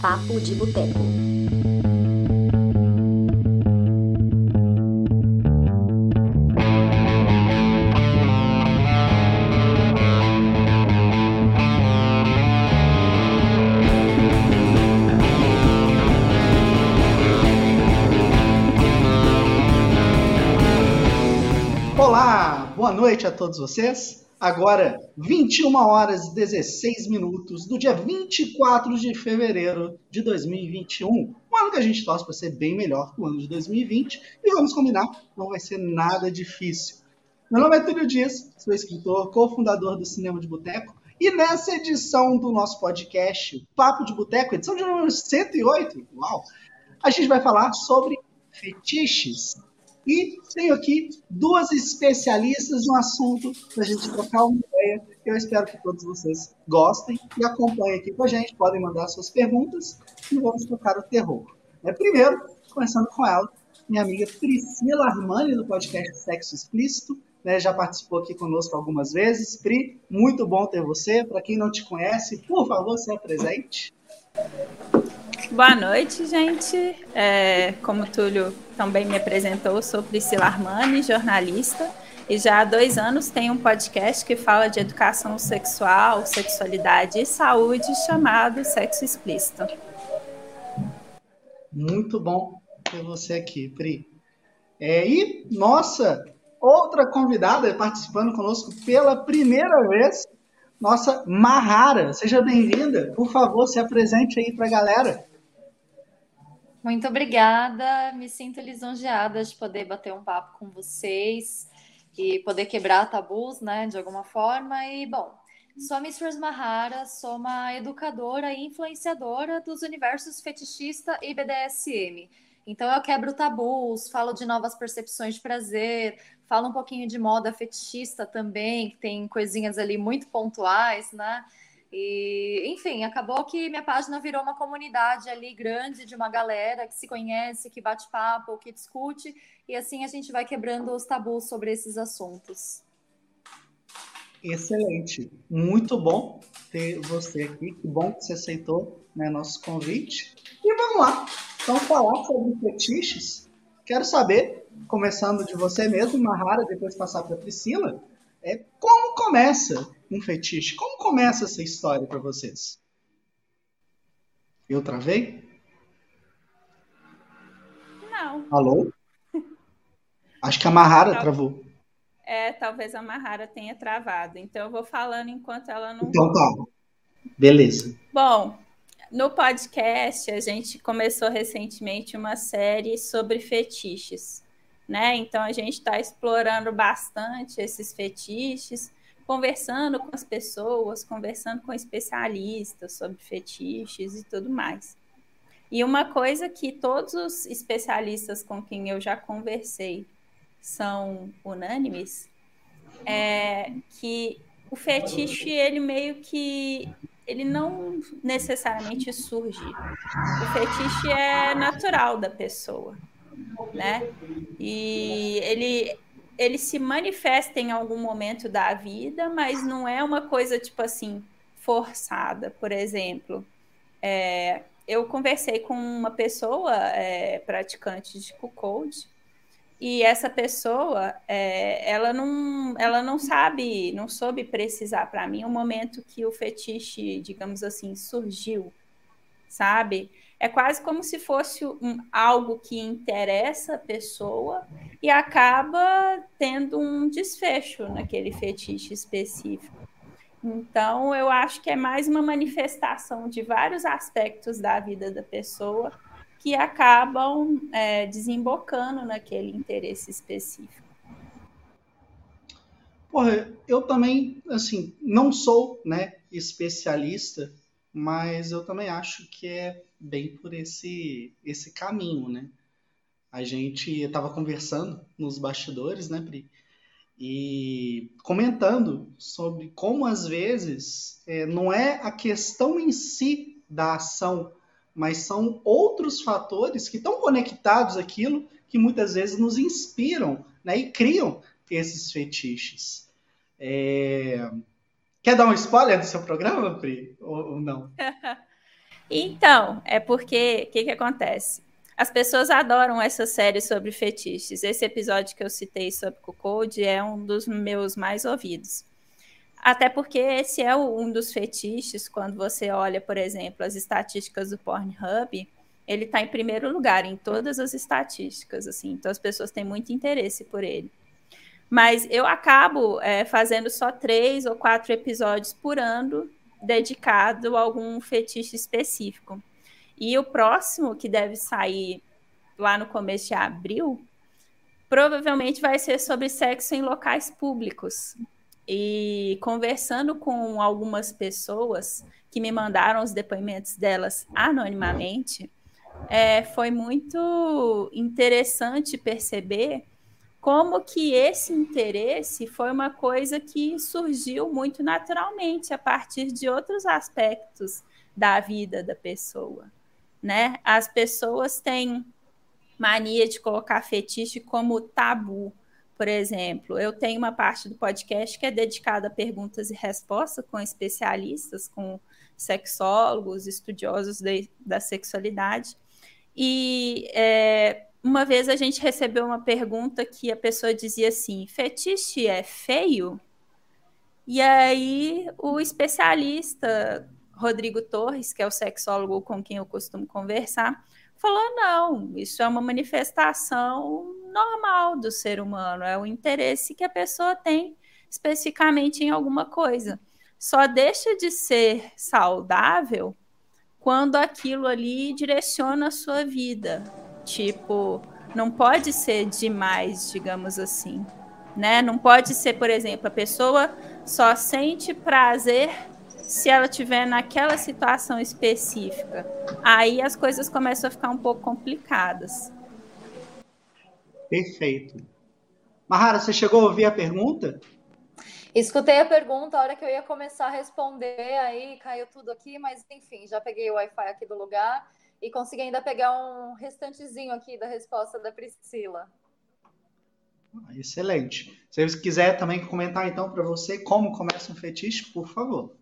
Papo de Boteco. Olá, boa noite a todos vocês. Agora, 21 horas e 16 minutos do dia 24 de fevereiro de 2021. Um ano que a gente torce para ser bem melhor que o ano de 2020. E vamos combinar, não vai ser nada difícil. Meu nome é Túlio Dias, sou escritor, cofundador do Cinema de Boteco. E nessa edição do nosso podcast, Papo de Boteco, edição de número 108, uau, a gente vai falar sobre fetiches. E tenho aqui duas especialistas no assunto para a gente trocar uma ideia. Eu espero que todos vocês gostem e acompanhem aqui com a gente. Podem mandar suas perguntas e vamos tocar o terror. É, primeiro, começando com ela, minha amiga Priscila Armani, do podcast Sexo Explícito. Né, já participou aqui conosco algumas vezes. Pri, muito bom ter você. Para quem não te conhece, por favor, se apresente. Boa noite, gente. É, como o Túlio também me apresentou, sou Priscila Armani, jornalista, e já há dois anos tenho um podcast que fala de educação sexual, sexualidade e saúde, chamado Sexo Explícito. Muito bom ter você aqui, Pri. É, e, nossa, outra convidada participando conosco pela primeira vez, nossa Mahara. Seja bem-vinda. Por favor, se apresente aí para a galera. Muito obrigada, me sinto lisonjeada de poder bater um papo com vocês e poder quebrar tabus, né, de alguma forma. E, bom, sou a Mistress Mahara, sou uma educadora e influenciadora dos universos fetichista e BDSM. Então, eu quebro tabus, falo de novas percepções de prazer, falo um pouquinho de moda fetichista também, que tem coisinhas ali muito pontuais, né? E, enfim, acabou que minha página virou uma comunidade ali grande de uma galera que se conhece, que bate papo, que discute, e assim a gente vai quebrando os tabus sobre esses assuntos. Excelente, muito bom ter você aqui, que bom que você aceitou né, nosso convite. E vamos lá, então falar sobre fetiches. Quero saber, começando de você mesmo, Mahara, depois passar para Priscila, é como começa um fetiche? Como começa essa história para vocês? Eu travei? Não. Alô? Acho que a Mahara Tal... travou. É, talvez a Mahara tenha travado. Então eu vou falando enquanto ela não. Então tá. Beleza. Bom, no podcast a gente começou recentemente uma série sobre fetiches, né? Então a gente está explorando bastante esses fetiches conversando com as pessoas, conversando com especialistas sobre fetiches e tudo mais. E uma coisa que todos os especialistas com quem eu já conversei são unânimes é que o fetiche ele meio que ele não necessariamente surge. O fetiche é natural da pessoa, né? E ele ele se manifesta em algum momento da vida, mas não é uma coisa tipo assim forçada. Por exemplo, é, eu conversei com uma pessoa é, praticante de code e essa pessoa é, ela não ela não sabe não soube precisar para mim o momento que o fetiche digamos assim surgiu sabe é quase como se fosse um, algo que interessa a pessoa e acaba tendo um desfecho naquele fetiche específico. Então, eu acho que é mais uma manifestação de vários aspectos da vida da pessoa que acabam é, desembocando naquele interesse específico. Porra, eu também, assim, não sou, né, especialista, mas eu também acho que é bem por esse, esse caminho, né? A gente estava conversando nos bastidores, né, Pri? E comentando sobre como às vezes é, não é a questão em si da ação, mas são outros fatores que estão conectados àquilo que muitas vezes nos inspiram né, e criam esses fetiches. É... Quer dar um spoiler do seu programa, Pri? Ou, ou não? Então, é porque o que, que acontece? As pessoas adoram essa série sobre fetiches. Esse episódio que eu citei sobre Code é um dos meus mais ouvidos. Até porque esse é um dos fetiches, quando você olha, por exemplo, as estatísticas do Pornhub, ele está em primeiro lugar em todas as estatísticas, assim, então as pessoas têm muito interesse por ele. Mas eu acabo é, fazendo só três ou quatro episódios por ano dedicado a algum fetiche específico. E o próximo, que deve sair lá no começo de abril, provavelmente vai ser sobre sexo em locais públicos. E conversando com algumas pessoas que me mandaram os depoimentos delas anonimamente, é, foi muito interessante perceber como que esse interesse foi uma coisa que surgiu muito naturalmente a partir de outros aspectos da vida da pessoa, né? As pessoas têm mania de colocar fetiche como tabu. Por exemplo, eu tenho uma parte do podcast que é dedicada a perguntas e respostas com especialistas, com sexólogos, estudiosos de, da sexualidade. E é, uma vez a gente recebeu uma pergunta que a pessoa dizia assim: fetiche é feio? E aí o especialista Rodrigo Torres, que é o sexólogo com quem eu costumo conversar, falou: não, isso é uma manifestação normal do ser humano, é o interesse que a pessoa tem especificamente em alguma coisa. Só deixa de ser saudável quando aquilo ali direciona a sua vida. Tipo, não pode ser demais, digamos assim, né? Não pode ser, por exemplo, a pessoa só sente prazer se ela tiver naquela situação específica. Aí as coisas começam a ficar um pouco complicadas. Perfeito. Mahara, você chegou a ouvir a pergunta? Escutei a pergunta, a hora que eu ia começar a responder, aí caiu tudo aqui, mas enfim, já peguei o Wi-Fi aqui do lugar e consegui ainda pegar um restantezinho aqui da resposta da Priscila. Ah, excelente. Se você quiser também comentar então para você como começa um fetiche, por favor.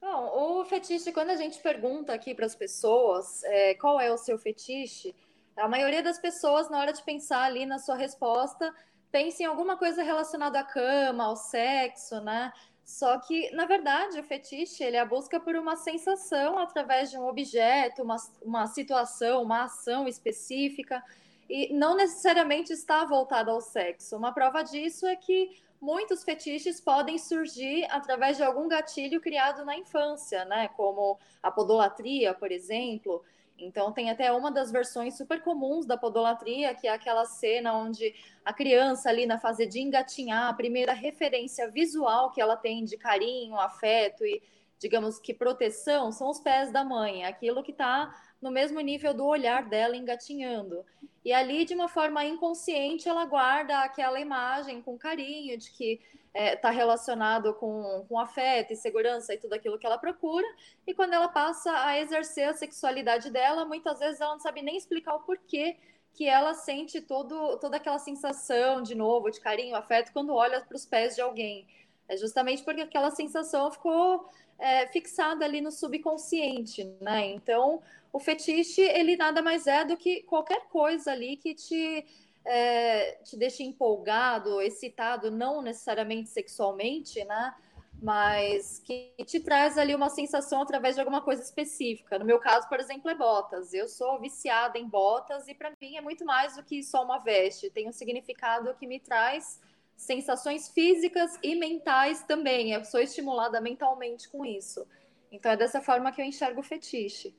Bom, o fetiche, quando a gente pergunta aqui para as pessoas é, qual é o seu fetiche, a maioria das pessoas, na hora de pensar ali na sua resposta, pensa em alguma coisa relacionada à cama, ao sexo, né? Só que, na verdade, o fetiche ele é a busca por uma sensação através de um objeto, uma, uma situação, uma ação específica, e não necessariamente está voltado ao sexo. Uma prova disso é que muitos fetiches podem surgir através de algum gatilho criado na infância, né? Como a podolatria, por exemplo, então, tem até uma das versões super comuns da podolatria, que é aquela cena onde a criança, ali na fase de engatinhar, a primeira referência visual que ela tem de carinho, afeto e, digamos que, proteção, são os pés da mãe, aquilo que está no mesmo nível do olhar dela engatinhando. E ali, de uma forma inconsciente, ela guarda aquela imagem com carinho de que está é, tá relacionado com, com afeto e segurança e tudo aquilo que ela procura. E quando ela passa a exercer a sexualidade dela, muitas vezes ela não sabe nem explicar o porquê que ela sente todo, toda aquela sensação, de novo, de carinho, afeto, quando olha para os pés de alguém. É justamente porque aquela sensação ficou é, fixada ali no subconsciente, né? Então, o fetiche, ele nada mais é do que qualquer coisa ali que te é, te deixa empolgado, excitado, não necessariamente sexualmente, né? Mas que te traz ali uma sensação através de alguma coisa específica. No meu caso, por exemplo, é botas. Eu sou viciada em botas e para mim é muito mais do que só uma veste. Tem um significado que me traz sensações físicas e mentais também. Eu sou estimulada mentalmente com isso. Então é dessa forma que eu enxergo o fetiche.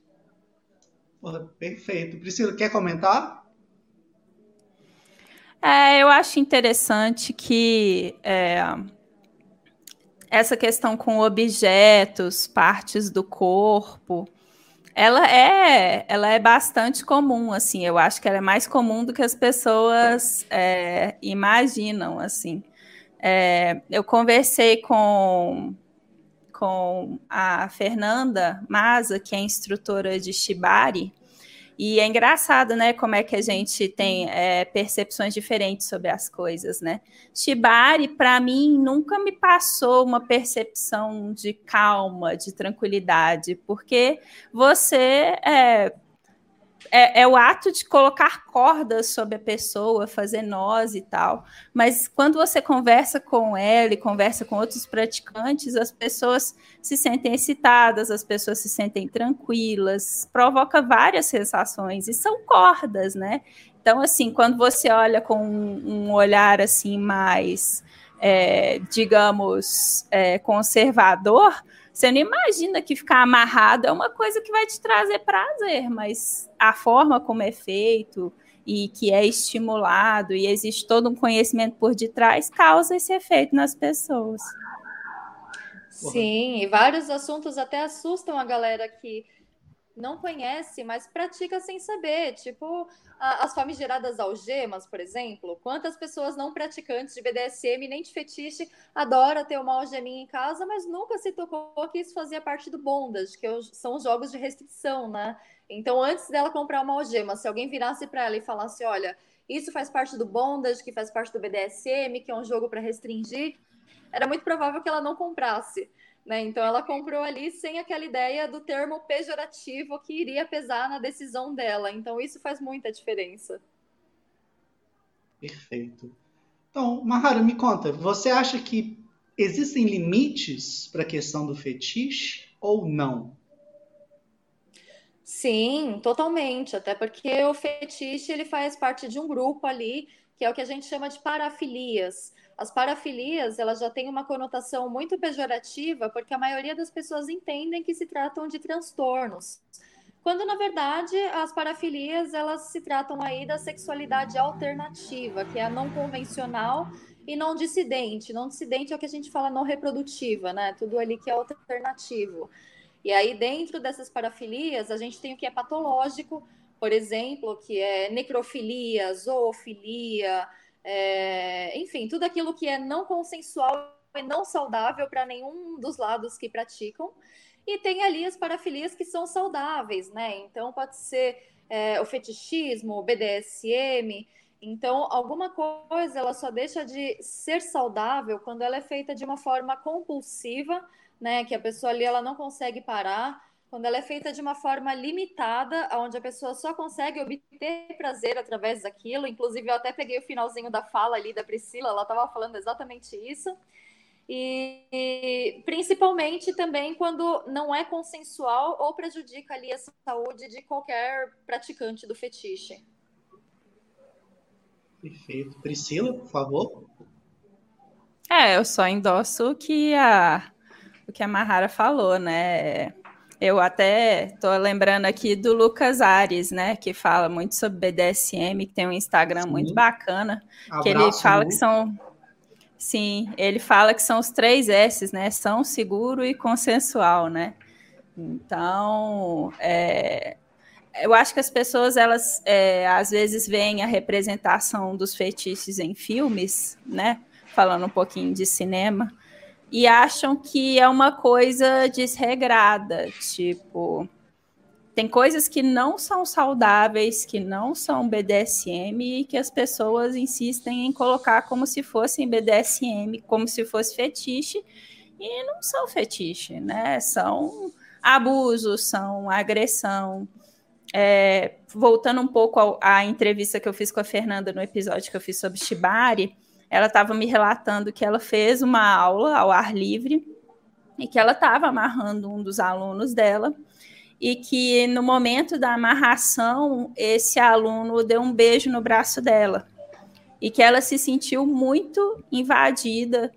Perfeito. Priscila, quer comentar? É, eu acho interessante que é, essa questão com objetos, partes do corpo, ela é, ela é bastante comum, assim. Eu acho que ela é mais comum do que as pessoas é, imaginam, assim. É, eu conversei com com a Fernanda Maza, que é instrutora de Shibari, E é engraçado, né, como é que a gente tem é, percepções diferentes sobre as coisas, né? Shibari, para mim, nunca me passou uma percepção de calma, de tranquilidade, porque você é, é, é, o ato de colocar cordas sobre a pessoa, fazer nós e tal. Mas quando você conversa com ela e conversa com outros praticantes, as pessoas se sentem excitadas, as pessoas se sentem tranquilas, provoca várias sensações e são cordas, né? Então, assim, quando você olha com um, um olhar assim mais, é, digamos, é, conservador, você não imagina que ficar amarrado é uma coisa que vai te trazer prazer, mas a forma como é feito e que é estimulado e existe todo um conhecimento por detrás causa esse efeito nas pessoas. Sim, e vários assuntos até assustam a galera que não conhece, mas pratica sem saber. Tipo, as famigeradas algemas, por exemplo. Quantas pessoas não praticantes de BDSM nem de fetiche adora ter uma algeminha em casa, mas nunca se tocou que isso fazia parte do bondage, que é são os jogos de restrição, né? Então, antes dela comprar uma algema, se alguém virasse para ela e falasse, olha, isso faz parte do bondage, que faz parte do BDSM, que é um jogo para restringir, era muito provável que ela não comprasse. Né? Então ela comprou ali sem aquela ideia do termo pejorativo que iria pesar na decisão dela. Então isso faz muita diferença. Perfeito. Então, Mahara, me conta, você acha que existem limites para a questão do fetiche ou não? Sim, totalmente. Até porque o fetiche ele faz parte de um grupo ali que é o que a gente chama de parafilias. As parafilias, elas já têm uma conotação muito pejorativa, porque a maioria das pessoas entendem que se tratam de transtornos. Quando na verdade as parafilias, elas se tratam aí da sexualidade alternativa, que é a não convencional e não dissidente. Não dissidente é o que a gente fala não reprodutiva, né? Tudo ali que é alternativo. E aí dentro dessas parafilias, a gente tem o que é patológico, por exemplo, que é necrofilia, zoofilia, é, enfim, tudo aquilo que é não consensual e não saudável para nenhum dos lados que praticam. E tem ali as parafilias que são saudáveis, né? Então pode ser é, o fetichismo, o BDSM. Então, alguma coisa ela só deixa de ser saudável quando ela é feita de uma forma compulsiva, né? Que a pessoa ali ela não consegue parar quando ela é feita de uma forma limitada, onde a pessoa só consegue obter prazer através daquilo. Inclusive, eu até peguei o finalzinho da fala ali da Priscila, ela estava falando exatamente isso. E, e, principalmente também quando não é consensual ou prejudica ali a saúde de qualquer praticante do fetiche. Perfeito. Priscila, por favor. É, eu só endosso o que a, o que a Mahara falou, né? Eu até estou lembrando aqui do Lucas Ares, né, que fala muito sobre BDSM, que tem um Instagram Sim. muito bacana, Abraço, que ele fala que são Sim, ele fala que são os três S's, né? São seguro e consensual, né? Então, é, eu acho que as pessoas, elas é, às vezes veem a representação dos fetiches em filmes, né? Falando um pouquinho de cinema, e acham que é uma coisa desregrada, tipo, tem coisas que não são saudáveis, que não são BDSM e que as pessoas insistem em colocar como se fossem BDSM, como se fosse fetiche, e não são fetiche, né? São abusos, são agressão. É, voltando um pouco à entrevista que eu fiz com a Fernanda no episódio que eu fiz sobre Shibari, ela estava me relatando que ela fez uma aula ao ar livre e que ela estava amarrando um dos alunos dela e que no momento da amarração esse aluno deu um beijo no braço dela e que ela se sentiu muito invadida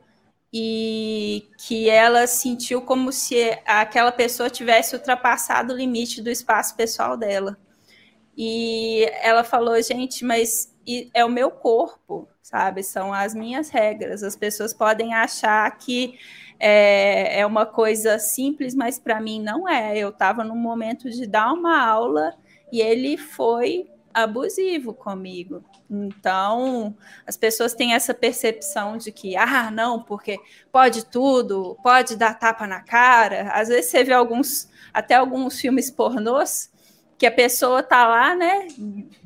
e que ela sentiu como se aquela pessoa tivesse ultrapassado o limite do espaço pessoal dela. E ela falou, gente, mas é o meu corpo, sabe? São as minhas regras. As pessoas podem achar que é, é uma coisa simples, mas para mim não é. Eu estava no momento de dar uma aula e ele foi abusivo comigo. Então, as pessoas têm essa percepção de que, ah, não, porque pode tudo, pode dar tapa na cara. Às vezes você vê alguns, até alguns filmes pornôs que a pessoa tá lá, né?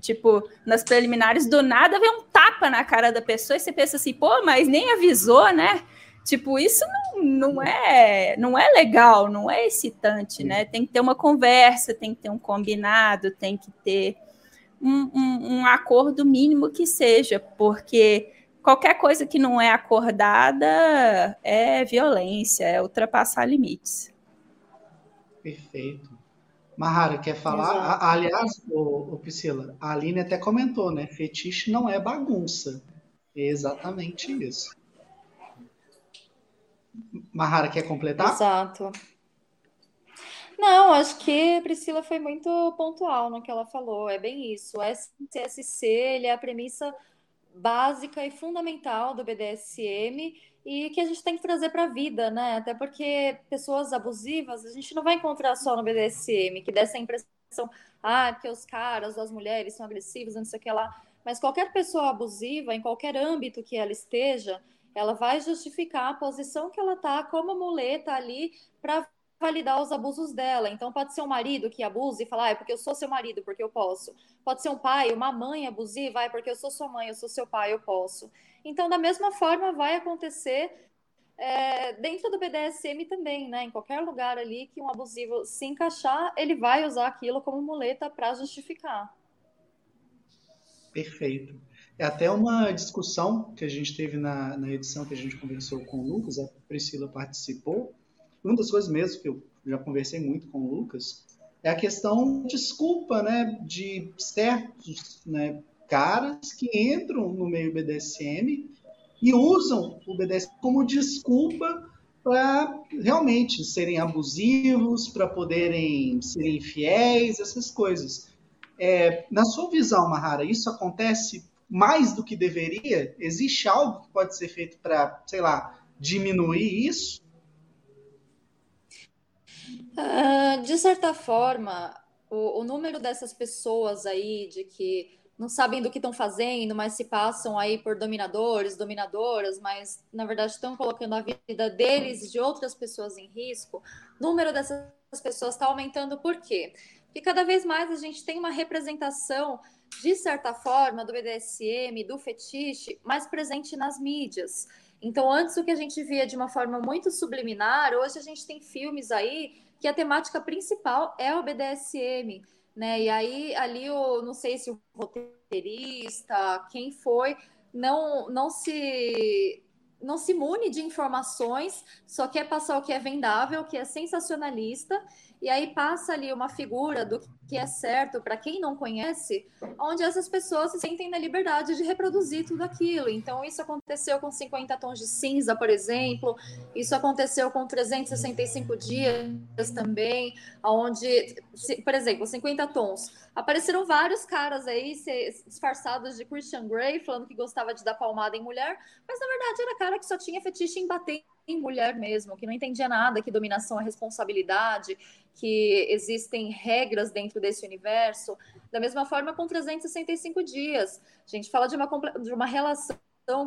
Tipo, nas preliminares, do nada vem um tapa na cara da pessoa e você pensa assim, pô, mas nem avisou, né? Tipo, isso não, não é não é legal, não é excitante, né? Tem que ter uma conversa, tem que ter um combinado, tem que ter um, um, um acordo mínimo que seja, porque qualquer coisa que não é acordada é violência, é ultrapassar limites. Perfeito. Mahara, quer falar? A, aliás, o, o Priscila, a Aline até comentou, né? Fetiche não é bagunça. É exatamente isso. Mahara, quer completar? Exato. Não, acho que a Priscila foi muito pontual no que ela falou. É bem isso. O SSC ele é a premissa básica e fundamental do BDSM e que a gente tem que trazer para a vida, né? Até porque pessoas abusivas a gente não vai encontrar só no BDSM, que dessa impressão, ah, que os caras, as mulheres são agressivos, não sei o que lá. Mas qualquer pessoa abusiva, em qualquer âmbito que ela esteja, ela vai justificar a posição que ela está como muleta ali para validar os abusos dela. Então, pode ser um marido que abusa e falar, ah, é porque eu sou seu marido, porque eu posso. Pode ser um pai, uma mãe abusiva, ah, é porque eu sou sua mãe, eu sou seu pai, eu posso. Então, da mesma forma, vai acontecer é, dentro do BDSM também, né? Em qualquer lugar ali que um abusivo se encaixar, ele vai usar aquilo como muleta para justificar. Perfeito. É até uma discussão que a gente teve na, na edição que a gente conversou com o Lucas, a Priscila participou. Uma das coisas mesmo que eu já conversei muito com o Lucas é a questão de desculpa, né, de certos né, caras que entram no meio BDSM e usam o BDSM como desculpa para realmente serem abusivos, para poderem serem infiéis, essas coisas. É, na sua visão, Mahara, isso acontece mais do que deveria? Existe algo que pode ser feito para, sei lá, diminuir isso? Uh, de certa forma, o, o número dessas pessoas aí de que não sabem do que estão fazendo, mas se passam aí por dominadores, dominadoras, mas na verdade estão colocando a vida deles e de outras pessoas em risco. O número dessas pessoas está aumentando por quê? Porque cada vez mais a gente tem uma representação, de certa forma, do BDSM, do fetiche, mais presente nas mídias. Então, antes o que a gente via de uma forma muito subliminar, hoje a gente tem filmes aí que a temática principal é o BDSM né? E aí ali o não sei se o roteirista, quem foi, não não se não se mune de informações, só quer passar o que é vendável, o que é sensacionalista e aí passa ali uma figura do que é certo para quem não conhece, onde essas pessoas se sentem na liberdade de reproduzir tudo aquilo. Então, isso aconteceu com 50 tons de cinza, por exemplo, isso aconteceu com 365 dias também, onde, por exemplo, 50 tons. Apareceram vários caras aí disfarçados de Christian Grey, falando que gostava de dar palmada em mulher, mas na verdade era cara que só tinha fetiche em bater mulher mesmo, que não entendia nada, que dominação é responsabilidade, que existem regras dentro desse universo. Da mesma forma com 365 dias. A gente fala de uma, de uma relação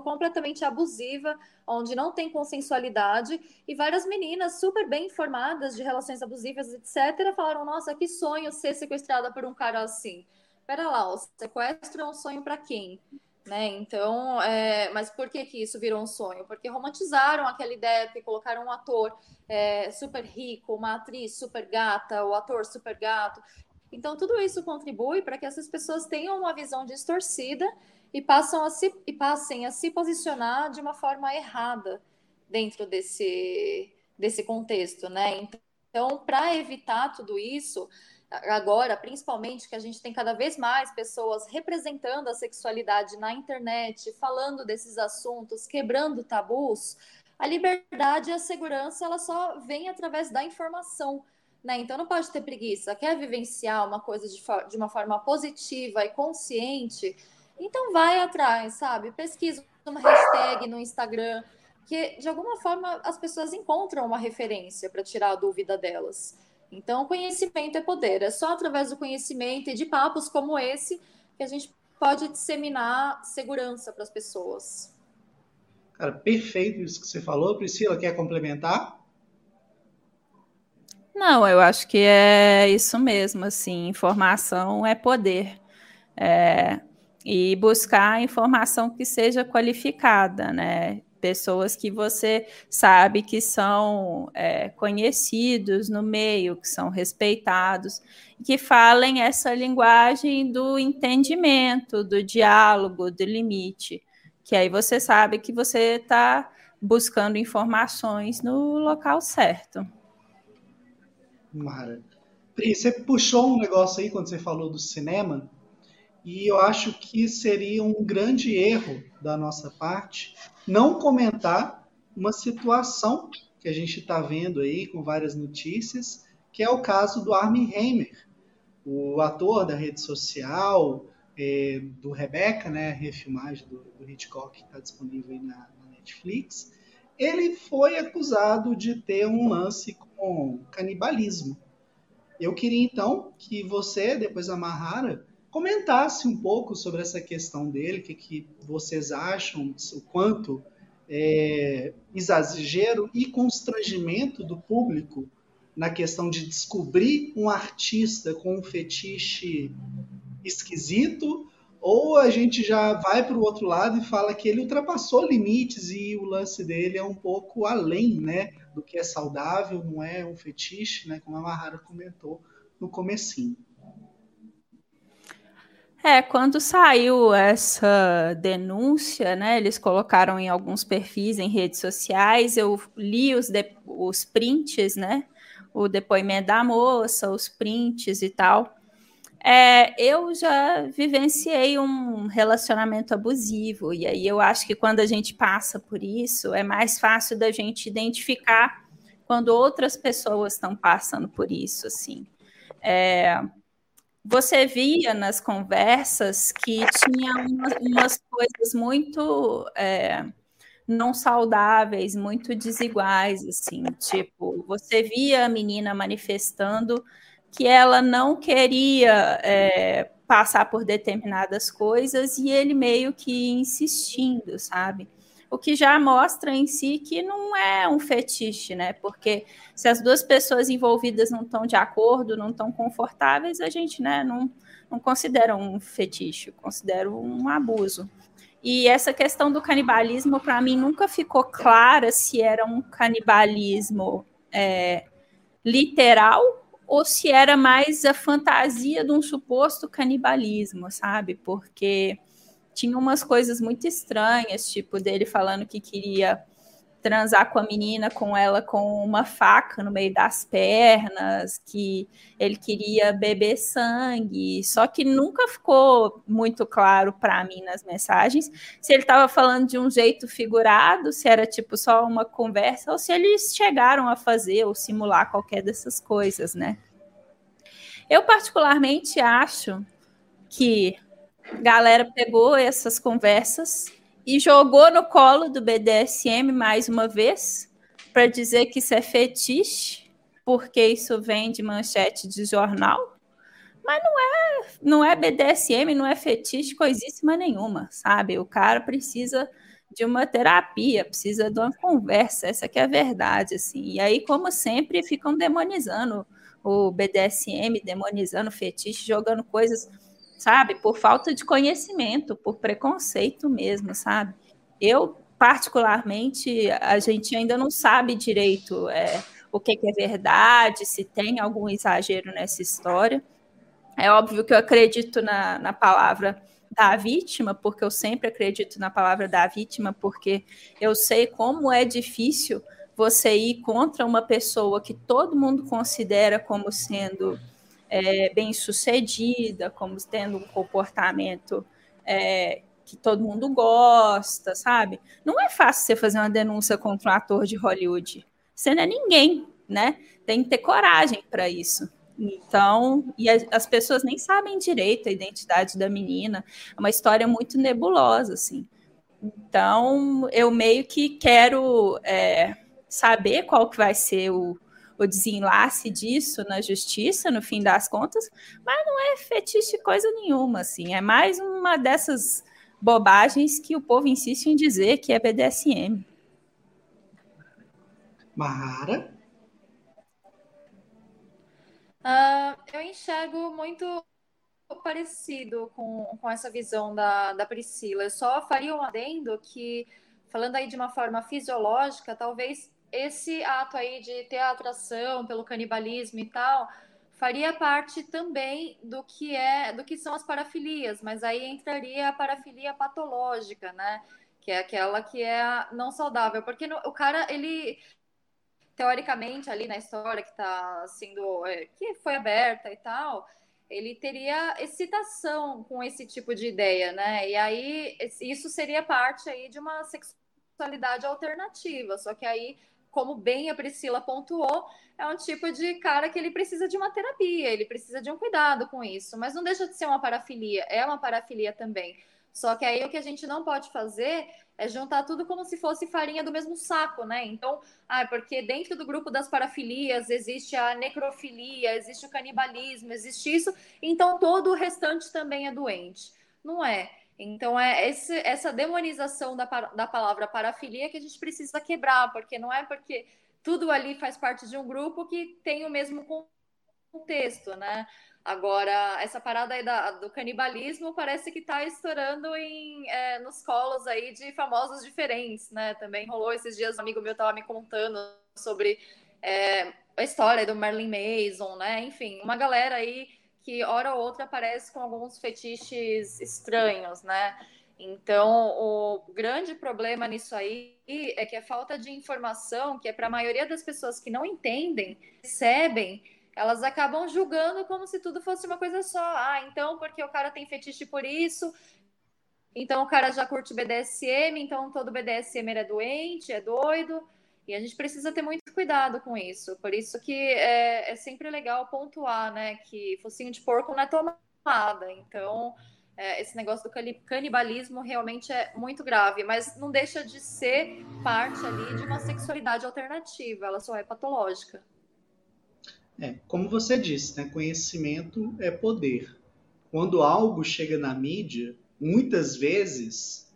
completamente abusiva, onde não tem consensualidade, e várias meninas super bem informadas de relações abusivas, etc., falaram: Nossa, que sonho ser sequestrada por um cara assim. Pera lá, o sequestro é um sonho para quem? Né? Então, é... mas por que, que isso virou um sonho? Porque romantizaram aquela ideia que colocaram um ator é, super rico, uma atriz super gata, o ator super gato. Então, tudo isso contribui para que essas pessoas tenham uma visão distorcida e, passam a se, e passem a se posicionar de uma forma errada dentro desse, desse contexto, né? Então, para evitar tudo isso, agora, principalmente, que a gente tem cada vez mais pessoas representando a sexualidade na internet, falando desses assuntos, quebrando tabus, a liberdade e a segurança ela só vem através da informação. Né? Então não pode ter preguiça. Quer vivenciar uma coisa de, de uma forma positiva e consciente? Então vai atrás, sabe? Pesquisa uma hashtag no Instagram, que de alguma forma as pessoas encontram uma referência para tirar a dúvida delas. Então, conhecimento é poder. É só através do conhecimento e de papos como esse que a gente pode disseminar segurança para as pessoas. Cara, perfeito isso que você falou. Priscila, quer complementar? Não, eu acho que é isso mesmo, assim, informação é poder. É, e buscar informação que seja qualificada, né? Pessoas que você sabe que são é, conhecidos no meio, que são respeitados, que falem essa linguagem do entendimento, do diálogo, do limite, que aí você sabe que você está buscando informações no local certo. Mara. Você puxou um negócio aí quando você falou do cinema, e eu acho que seria um grande erro da nossa parte não comentar uma situação que a gente está vendo aí com várias notícias, que é o caso do Armie Hammer, o ator da rede social, é, do Rebecca, né, refilmagem do, do Hitchcock que está disponível aí na, na Netflix, ele foi acusado de ter um lance com canibalismo. Eu queria então que você, depois a Mahara, comentasse um pouco sobre essa questão dele, o que, que vocês acham, o quanto é, exagero e constrangimento do público na questão de descobrir um artista com um fetiche esquisito ou a gente já vai para o outro lado e fala que ele ultrapassou limites e o lance dele é um pouco além, né, do que é saudável, não é um fetiche, né, como a Mahara comentou no comecinho. É, quando saiu essa denúncia, né, eles colocaram em alguns perfis em redes sociais, eu li os, os prints, né, o depoimento da moça, os prints e tal. É, eu já vivenciei um relacionamento abusivo, e aí eu acho que quando a gente passa por isso, é mais fácil da gente identificar quando outras pessoas estão passando por isso, assim. É, você via nas conversas que tinha umas, umas coisas muito é, não saudáveis, muito desiguais, assim, tipo, você via a menina manifestando que ela não queria é, passar por determinadas coisas e ele meio que insistindo, sabe? O que já mostra em si que não é um fetiche, né? Porque se as duas pessoas envolvidas não estão de acordo, não estão confortáveis, a gente né, não, não considera um fetiche, considera um abuso. E essa questão do canibalismo, para mim, nunca ficou clara se era um canibalismo é, literal ou se era mais a fantasia de um suposto canibalismo, sabe? Porque tinha umas coisas muito estranhas, tipo dele falando que queria transar com a menina, com ela com uma faca no meio das pernas, que ele queria beber sangue, só que nunca ficou muito claro para mim nas mensagens se ele estava falando de um jeito figurado, se era tipo só uma conversa, ou se eles chegaram a fazer ou simular qualquer dessas coisas, né? Eu particularmente acho que galera pegou essas conversas e jogou no colo do BDSM mais uma vez para dizer que isso é fetiche, porque isso vem de manchete de jornal. Mas não é, não é BDSM, não é fetiche coisíssima nenhuma, sabe? O cara precisa de uma terapia, precisa de uma conversa, essa que é a verdade, assim. E aí, como sempre, ficam demonizando o BDSM, demonizando o fetiche, jogando coisas sabe? Por falta de conhecimento, por preconceito mesmo, sabe? Eu, particularmente, a gente ainda não sabe direito é, o que, que é verdade, se tem algum exagero nessa história. É óbvio que eu acredito na, na palavra da vítima, porque eu sempre acredito na palavra da vítima, porque eu sei como é difícil você ir contra uma pessoa que todo mundo considera como sendo é, bem sucedida, como tendo um comportamento é, que todo mundo gosta, sabe? Não é fácil você fazer uma denúncia contra um ator de Hollywood. Você não é ninguém, né? Tem que ter coragem para isso. Então, e as pessoas nem sabem direito a identidade da menina. É uma história muito nebulosa, assim. Então, eu meio que quero é, saber qual que vai ser o, o desenlace disso na justiça, no fim das contas, mas não é fetiche coisa nenhuma, assim, é mais uma dessas bobagens que o povo insiste em dizer que é BDSM. Mara? Uh, eu enxergo muito parecido com, com essa visão da, da Priscila. Eu só faria um adendo que, falando aí de uma forma fisiológica, talvez esse ato aí de ter a atração pelo canibalismo e tal faria parte também do que é do que são as parafilias, mas aí entraria a parafilia patológica, né? Que é aquela que é não saudável, porque no, o cara ele teoricamente ali na história que está sendo é, que foi aberta e tal, ele teria excitação com esse tipo de ideia, né? E aí isso seria parte aí de uma sexualidade alternativa, só que aí como bem a Priscila pontuou, é um tipo de cara que ele precisa de uma terapia, ele precisa de um cuidado com isso, mas não deixa de ser uma parafilia, é uma parafilia também. Só que aí o que a gente não pode fazer é juntar tudo como se fosse farinha do mesmo saco, né? Então, ah, porque dentro do grupo das parafilias existe a necrofilia, existe o canibalismo, existe isso, então todo o restante também é doente. Não é. Então, é esse, essa demonização da, da palavra parafilia que a gente precisa quebrar, porque não é porque tudo ali faz parte de um grupo que tem o mesmo contexto, né? Agora, essa parada aí da, do canibalismo parece que está estourando em, é, nos colos aí de famosos diferentes, né? Também rolou esses dias, um amigo meu estava me contando sobre é, a história do Marilyn Mason, né? Enfim, uma galera aí que hora ou outra aparece com alguns fetiches estranhos, né? Então, o grande problema nisso aí é que a falta de informação, que é para a maioria das pessoas que não entendem, recebem, elas acabam julgando como se tudo fosse uma coisa só. Ah, então porque o cara tem fetiche por isso, então o cara já curte BDSM, então todo BDSM é doente, é doido. E a gente precisa ter muito cuidado com isso. Por isso que é, é sempre legal pontuar, né? Que focinho de porco não é tomada. Então, é, esse negócio do canibalismo realmente é muito grave, mas não deixa de ser parte ali de uma sexualidade alternativa. Ela só é patológica. É, como você disse, né? Conhecimento é poder. Quando algo chega na mídia, muitas vezes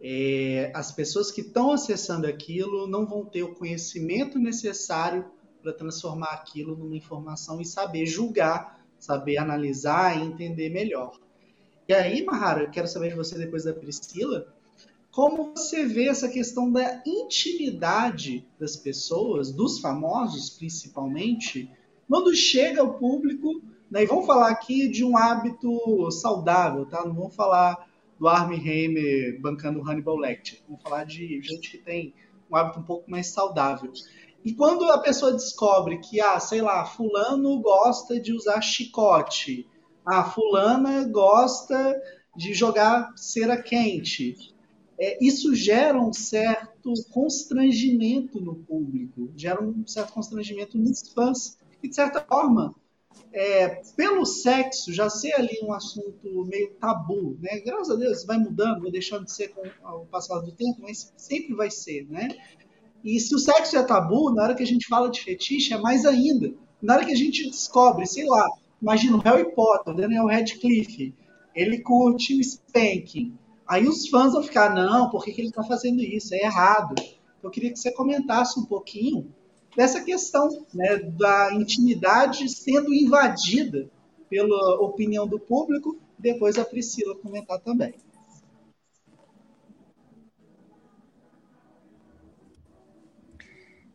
é, as pessoas que estão acessando aquilo não vão ter o conhecimento necessário para transformar aquilo numa informação e saber julgar, saber analisar e entender melhor. E aí, Mahara, eu quero saber de você depois da Priscila, como você vê essa questão da intimidade das pessoas, dos famosos principalmente, quando chega ao público, né, e vamos falar aqui de um hábito saudável, tá? Não vamos falar do Armie Hammer bancando o Hannibal Lecter. Vamos falar de gente que tem um hábito um pouco mais saudável. E quando a pessoa descobre que, ah, sei lá, fulano gosta de usar chicote, ah, fulana gosta de jogar cera quente, é, isso gera um certo constrangimento no público, gera um certo constrangimento nos fãs. E, de certa forma, é, pelo sexo já ser ali um assunto meio tabu, né? Graças a Deus vai mudando, vai deixando de ser com o passar do tempo, mas sempre vai ser, né? E se o sexo é tabu, na hora que a gente fala de fetiche, é mais ainda. Na hora que a gente descobre, sei lá, imagina o Harry Potter, Daniel Radcliffe, ele curte o spanking. Aí os fãs vão ficar, não, por que, que ele está fazendo isso? É errado. Eu queria que você comentasse um pouquinho dessa questão né, da intimidade sendo invadida pela opinião do público. Depois a Priscila comentar também.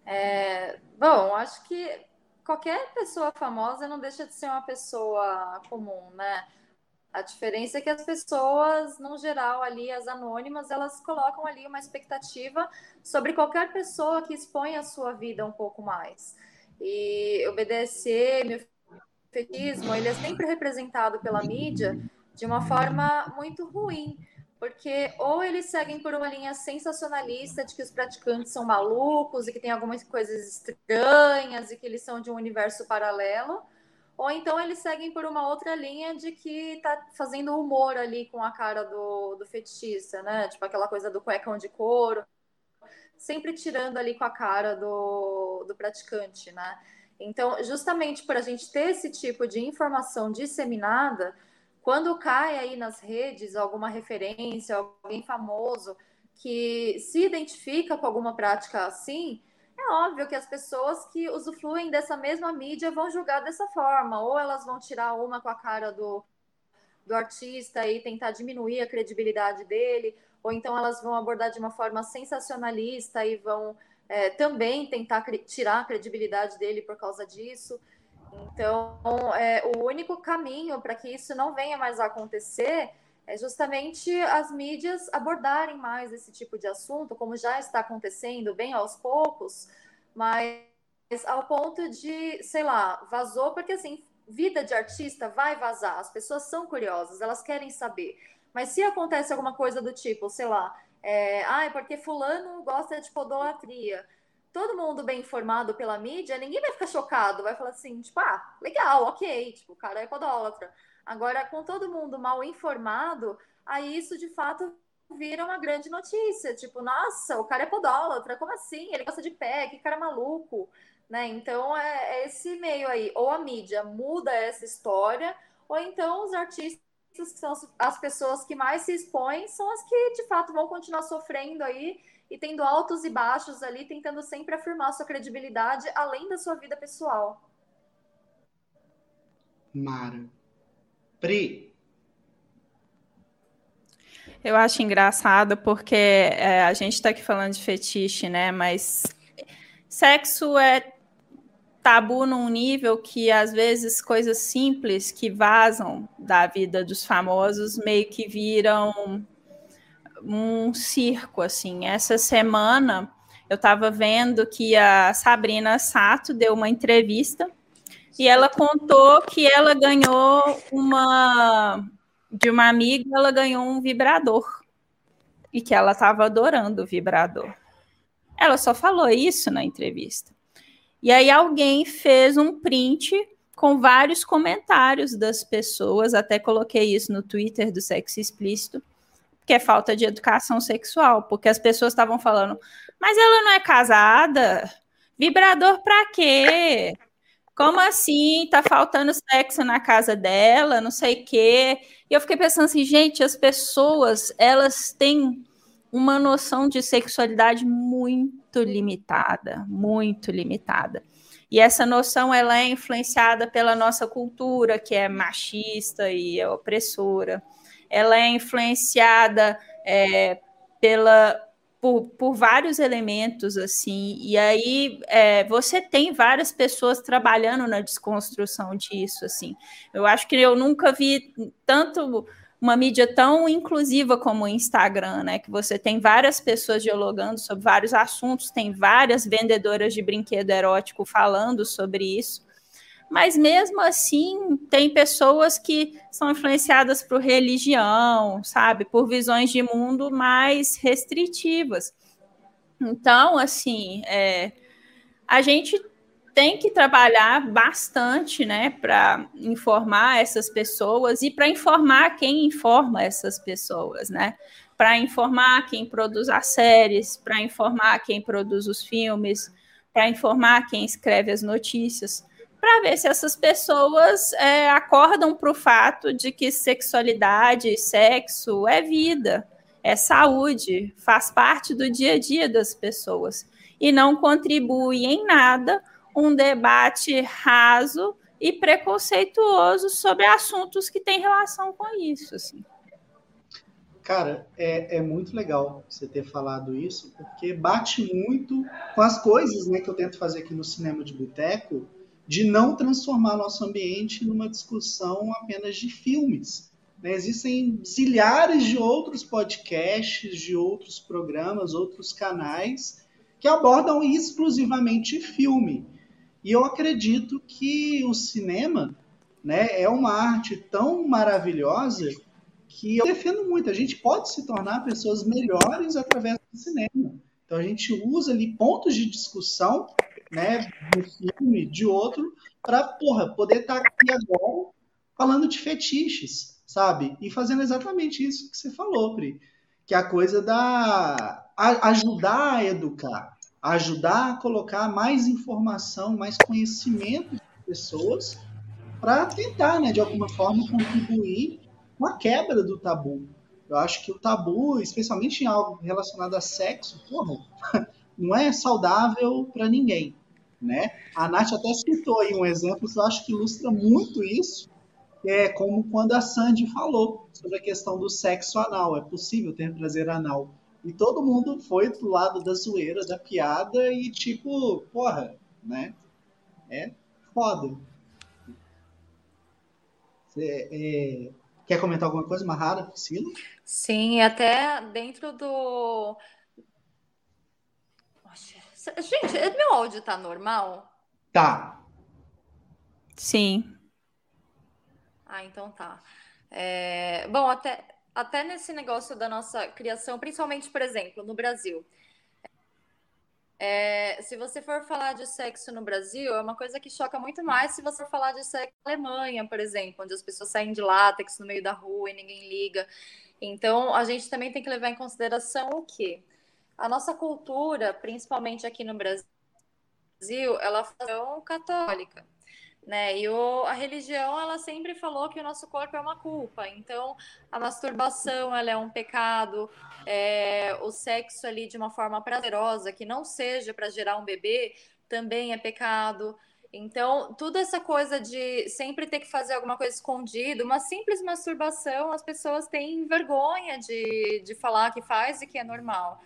É, bom, acho que qualquer pessoa famosa não deixa de ser uma pessoa comum, né? A diferença é que as pessoas, no geral, ali, as anônimas, elas colocam ali uma expectativa sobre qualquer pessoa que expõe a sua vida um pouco mais. E o BDSM, o fetismo, ele é sempre representado pela mídia de uma forma muito ruim, porque ou eles seguem por uma linha sensacionalista de que os praticantes são malucos e que tem algumas coisas estranhas e que eles são de um universo paralelo, ou então eles seguem por uma outra linha de que tá fazendo humor ali com a cara do, do fetichista, né? Tipo aquela coisa do cuecão de couro, sempre tirando ali com a cara do, do praticante, né? Então, justamente por a gente ter esse tipo de informação disseminada, quando cai aí nas redes alguma referência, alguém famoso que se identifica com alguma prática assim, óbvio que as pessoas que usufruem dessa mesma mídia vão julgar dessa forma, ou elas vão tirar uma com a cara do, do artista e tentar diminuir a credibilidade dele, ou então elas vão abordar de uma forma sensacionalista e vão é, também tentar tirar a credibilidade dele por causa disso. Então, é, o único caminho para que isso não venha mais a acontecer é justamente as mídias abordarem mais esse tipo de assunto, como já está acontecendo bem aos poucos, mas ao ponto de, sei lá, vazou, porque assim, vida de artista vai vazar, as pessoas são curiosas, elas querem saber. Mas se acontece alguma coisa do tipo, sei lá, é, ah, é porque fulano gosta de podolatria, todo mundo bem informado pela mídia, ninguém vai ficar chocado, vai falar assim, tipo, ah, legal, ok, tipo, o cara é podólatra. Agora, com todo mundo mal informado, aí isso de fato vira uma grande notícia. Tipo, nossa, o cara é podólatra, como assim? Ele gosta de pé, que cara maluco. Né? Então é, é esse meio aí. Ou a mídia muda essa história, ou então os artistas que são as pessoas que mais se expõem são as que de fato vão continuar sofrendo aí e tendo altos e baixos ali, tentando sempre afirmar sua credibilidade além da sua vida pessoal. Mara. Pri. Eu acho engraçado porque é, a gente está aqui falando de fetiche, né? Mas sexo é tabu num nível que às vezes coisas simples que vazam da vida dos famosos meio que viram um circo assim. Essa semana eu estava vendo que a Sabrina Sato deu uma entrevista e ela contou que ela ganhou uma de uma amiga, ela ganhou um vibrador e que ela estava adorando o vibrador. Ela só falou isso na entrevista. E aí alguém fez um print com vários comentários das pessoas, até coloquei isso no Twitter do Sexo Explícito, que é falta de educação sexual, porque as pessoas estavam falando, mas ela não é casada? Vibrador para quê? Como assim? Tá faltando sexo na casa dela, não sei o quê. E eu fiquei pensando assim, gente, as pessoas, elas têm uma noção de sexualidade muito limitada, muito limitada. E essa noção ela é influenciada pela nossa cultura, que é machista e é opressora. Ela é influenciada é, pela por, por vários elementos, assim, e aí é, você tem várias pessoas trabalhando na desconstrução disso, assim. Eu acho que eu nunca vi tanto uma mídia tão inclusiva como o Instagram, né? Que você tem várias pessoas dialogando sobre vários assuntos, tem várias vendedoras de brinquedo erótico falando sobre isso. Mas mesmo assim, tem pessoas que são influenciadas por religião, sabe, por visões de mundo mais restritivas. Então, assim, é, a gente tem que trabalhar bastante, né, para informar essas pessoas e para informar quem informa essas pessoas, né? Para informar quem produz as séries, para informar quem produz os filmes, para informar quem escreve as notícias para ver se essas pessoas é, acordam para o fato de que sexualidade, sexo é vida, é saúde, faz parte do dia a dia das pessoas e não contribui em nada um debate raso e preconceituoso sobre assuntos que têm relação com isso. Assim. Cara, é, é muito legal você ter falado isso, porque bate muito com as coisas né, que eu tento fazer aqui no Cinema de Boteco, de não transformar nosso ambiente numa discussão apenas de filmes. Né? Existem zilhares de outros podcasts, de outros programas, outros canais que abordam exclusivamente filme. E eu acredito que o cinema né, é uma arte tão maravilhosa que eu defendo muito. A gente pode se tornar pessoas melhores através do cinema. Então a gente usa ali pontos de discussão né, de filme, de outro, para porra, poder estar tá aqui agora falando de fetiches, sabe? E fazendo exatamente isso que você falou, Pri. Que é a coisa da a, ajudar a educar, ajudar a colocar mais informação, mais conhecimento de pessoas para tentar, né, de alguma forma, contribuir com a quebra do tabu. Eu acho que o tabu, especialmente em algo relacionado a sexo, porra, não é saudável para ninguém, né? A Nath até citou aí um exemplo que eu acho que ilustra muito isso, é como quando a Sandy falou sobre a questão do sexo anal. É possível ter prazer anal. E todo mundo foi pro lado da zoeira, da piada e tipo, porra, né? É foda. Você, é... Quer comentar alguma coisa, Mahara, Priscila? Sim, até dentro do. Gente, meu áudio tá normal? Tá. Sim. Ah, então tá. É... Bom, até, até nesse negócio da nossa criação, principalmente, por exemplo, no Brasil. É, se você for falar de sexo no Brasil, é uma coisa que choca muito mais se você for falar de sexo na Alemanha, por exemplo, onde as pessoas saem de látex no meio da rua e ninguém liga. Então, a gente também tem que levar em consideração o quê? A nossa cultura, principalmente aqui no Brasil, ela é católica né? E o, a religião ela sempre falou que o nosso corpo é uma culpa. Então, a masturbação ela é um pecado, é, o sexo ali de uma forma prazerosa que não seja para gerar um bebê também é pecado. Então, toda essa coisa de sempre ter que fazer alguma coisa escondida, uma simples masturbação, as pessoas têm vergonha de, de falar que faz e que é normal.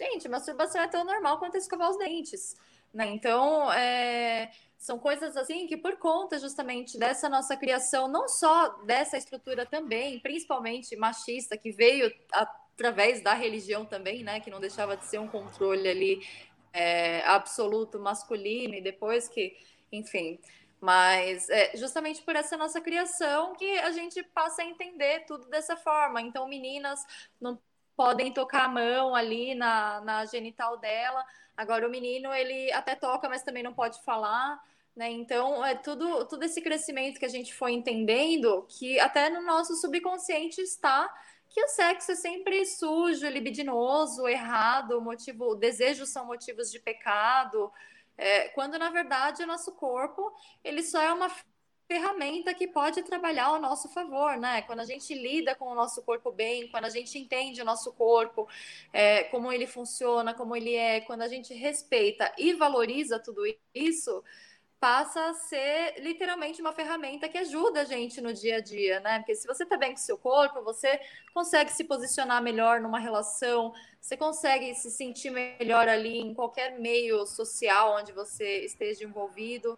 Gente, masturbação é tão normal quanto escovar os dentes. Né? Então, é, são coisas assim que, por conta justamente dessa nossa criação, não só dessa estrutura também, principalmente machista, que veio através da religião também, né? Que não deixava de ser um controle ali é, absoluto masculino, e depois que, enfim. Mas é justamente por essa nossa criação que a gente passa a entender tudo dessa forma. Então, meninas não podem tocar a mão ali na, na genital dela. Agora, o menino, ele até toca, mas também não pode falar. Né? Então, é tudo, tudo esse crescimento que a gente foi entendendo, que até no nosso subconsciente está que o sexo é sempre sujo, libidinoso, errado, motivo, desejos são motivos de pecado, é, quando na verdade o nosso corpo ele só é uma ferramenta que pode trabalhar ao nosso favor, né? Quando a gente lida com o nosso corpo bem, quando a gente entende o nosso corpo, é, como ele funciona, como ele é, quando a gente respeita e valoriza tudo isso, passa a ser literalmente uma ferramenta que ajuda a gente no dia a dia, né? Porque se você tá bem com o seu corpo, você consegue se posicionar melhor numa relação, você consegue se sentir melhor ali em qualquer meio social onde você esteja envolvido,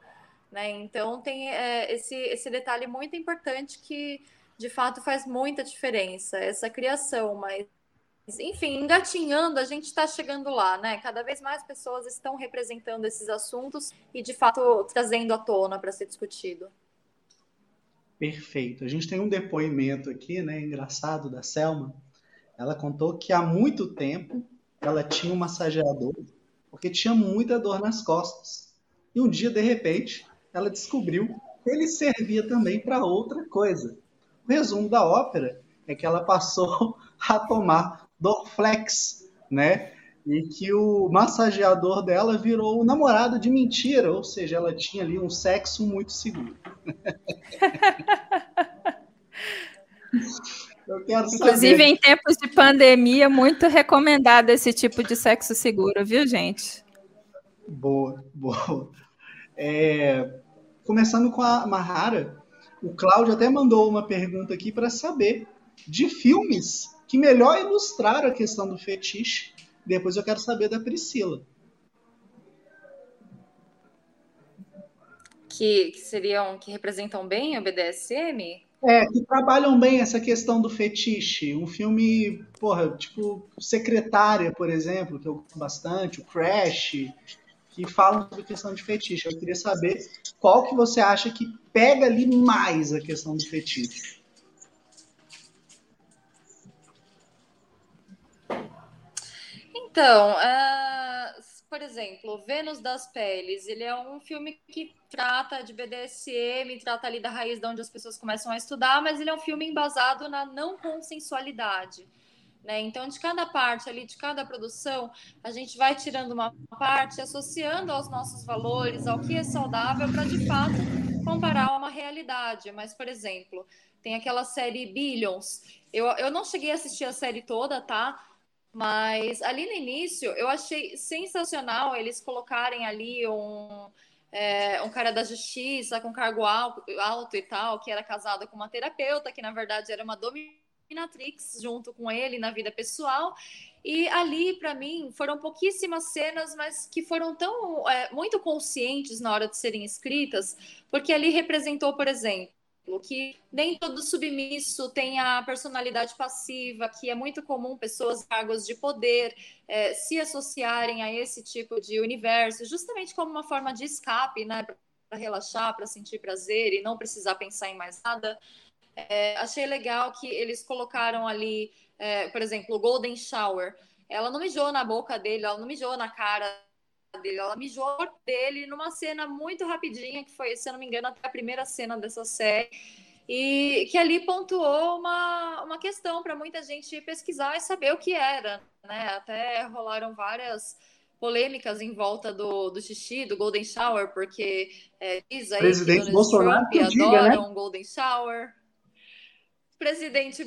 né? Então tem é, esse, esse detalhe muito importante que de fato faz muita diferença, essa criação, mas enfim, engatinhando, a gente está chegando lá, né? Cada vez mais pessoas estão representando esses assuntos e, de fato, trazendo à tona para ser discutido. Perfeito. A gente tem um depoimento aqui, né, engraçado, da Selma. Ela contou que há muito tempo ela tinha um massageador porque tinha muita dor nas costas. E um dia, de repente, ela descobriu que ele servia também para outra coisa. O resumo da ópera é que ela passou a tomar Dorflex, né? E que o massageador dela virou o namorado de mentira, ou seja, ela tinha ali um sexo muito seguro. Inclusive, saber... em tempos de pandemia, muito recomendado esse tipo de sexo seguro, viu, gente? Boa, boa. É, começando com a Mahara, o Cláudio até mandou uma pergunta aqui para saber de filmes que melhor ilustraram a questão do fetiche. Depois eu quero saber da Priscila. Que, que seriam, que representam bem o BDSM? É, que trabalham bem essa questão do fetiche. Um filme, porra, tipo Secretária, por exemplo, que eu gosto bastante, o Crash, que falam sobre questão de fetiche. Eu queria saber qual que você acha que pega ali mais a questão do fetiche. Então, uh, por exemplo, Vênus das Peles, ele é um filme que trata de BDSM, trata ali da raiz de onde as pessoas começam a estudar, mas ele é um filme embasado na não consensualidade. Né? Então, de cada parte ali, de cada produção, a gente vai tirando uma parte, associando aos nossos valores, ao que é saudável, para de fato comparar uma realidade. Mas, por exemplo, tem aquela série Billions. Eu, eu não cheguei a assistir a série toda, tá? Mas ali no início eu achei sensacional eles colocarem ali um, é, um cara da justiça com cargo alto, alto e tal, que era casado com uma terapeuta, que na verdade era uma dominatrix junto com ele na vida pessoal. E ali, para mim, foram pouquíssimas cenas, mas que foram tão é, muito conscientes na hora de serem escritas, porque ali representou, por exemplo, que nem todo submisso tem a personalidade passiva, que é muito comum pessoas cargos de poder é, se associarem a esse tipo de universo, justamente como uma forma de escape, né, para relaxar, para sentir prazer e não precisar pensar em mais nada. É, achei legal que eles colocaram ali, é, por exemplo, o Golden Shower. Ela não mijou na boca dele, ela não mijou na cara dele, ela mijou dele numa cena muito rapidinha, que foi, se eu não me engano, até a primeira cena dessa série, e que ali pontuou uma, uma questão para muita gente pesquisar e saber o que era, né? Até rolaram várias polêmicas em volta do, do xixi, do Golden Shower, porque é, diz aí Presidente que Bolsonaro Trump adora né? um Golden Shower. Presidente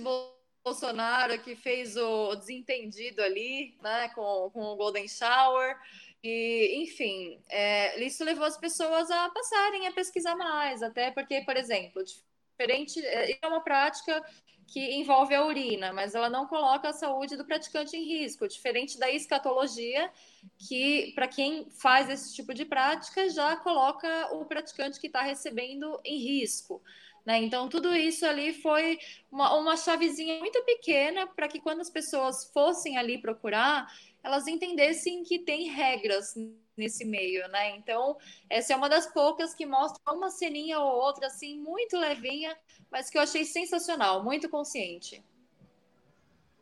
Bolsonaro que fez o desentendido ali, né, com, com o Golden Shower. E, enfim, é, isso levou as pessoas a passarem a pesquisar mais, até porque, por exemplo, diferente é, é uma prática que envolve a urina, mas ela não coloca a saúde do praticante em risco, diferente da escatologia, que para quem faz esse tipo de prática já coloca o praticante que está recebendo em risco. Né? Então, tudo isso ali foi uma, uma chavezinha muito pequena para que quando as pessoas fossem ali procurar, elas entendessem que tem regras nesse meio, né? Então, essa é uma das poucas que mostra uma ceninha ou outra, assim, muito levinha, mas que eu achei sensacional, muito consciente.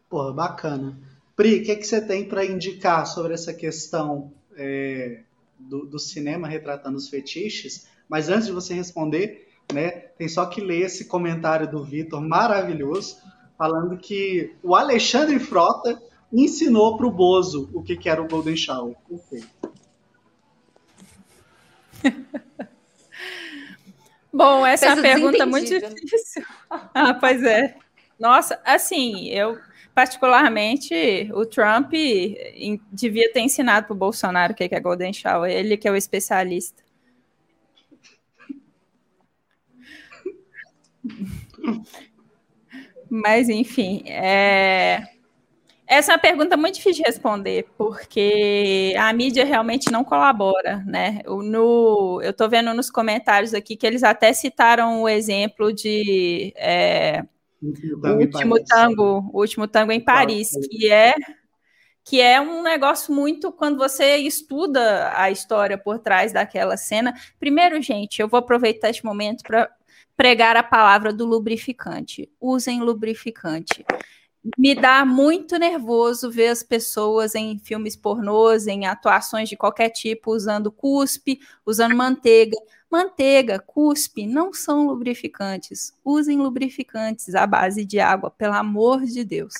Pô, bacana. Pri, o que, que você tem para indicar sobre essa questão é, do, do, cinema retratando os fetiches? Mas antes de você responder, né, tem só que ler esse comentário do Vitor maravilhoso, falando que o Alexandre Frota ensinou para o Bozo o que, que era o Golden Shower. Perfeito. Bom, essa é uma pergunta muito difícil. Ah, pois é. Nossa, assim, eu particularmente o Trump devia ter ensinado para o Bolsonaro o que é Golden Shower, ele que é o especialista. Mas, enfim, é... Essa é uma pergunta muito difícil de responder, porque a mídia realmente não colabora, né? No, eu estou vendo nos comentários aqui que eles até citaram o exemplo de é, o último tango, o último tango em Paris, que é que é um negócio muito quando você estuda a história por trás daquela cena. Primeiro, gente, eu vou aproveitar este momento para pregar a palavra do lubrificante. Usem lubrificante me dá muito nervoso ver as pessoas em filmes pornôs, em atuações de qualquer tipo, usando cuspe, usando manteiga. Manteiga, cuspe não são lubrificantes. Usem lubrificantes à base de água, pelo amor de Deus.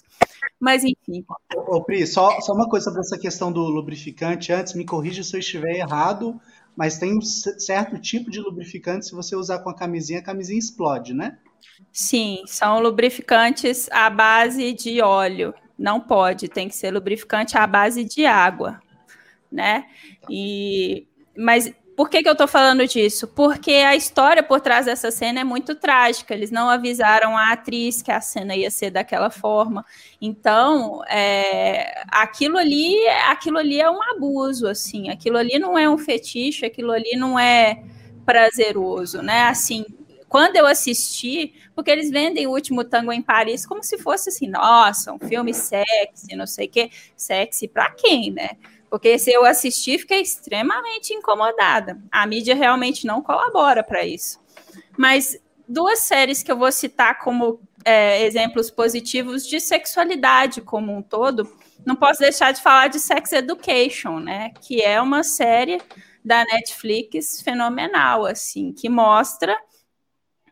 Mas enfim. Ô, Pri, só, só uma coisa sobre essa questão do lubrificante. Antes, me corrija se eu estiver errado, mas tem um certo tipo de lubrificante, se você usar com a camisinha, a camisinha explode, né? Sim, são lubrificantes à base de óleo. Não pode, tem que ser lubrificante à base de água, né? E mas por que, que eu estou falando disso? Porque a história por trás dessa cena é muito trágica. Eles não avisaram a atriz que a cena ia ser daquela forma. Então, é, aquilo ali, aquilo ali é um abuso, assim. Aquilo ali não é um fetiche. Aquilo ali não é prazeroso, né? Assim, quando eu assisti, porque eles vendem o último tango em Paris como se fosse assim, nossa, um filme sexy, não sei o quê. Sexy para quem, né? Porque se eu assistir, fiquei extremamente incomodada. A mídia realmente não colabora para isso. Mas duas séries que eu vou citar como é, exemplos positivos de sexualidade como um todo, não posso deixar de falar de Sex Education, né? Que é uma série da Netflix fenomenal, assim, que mostra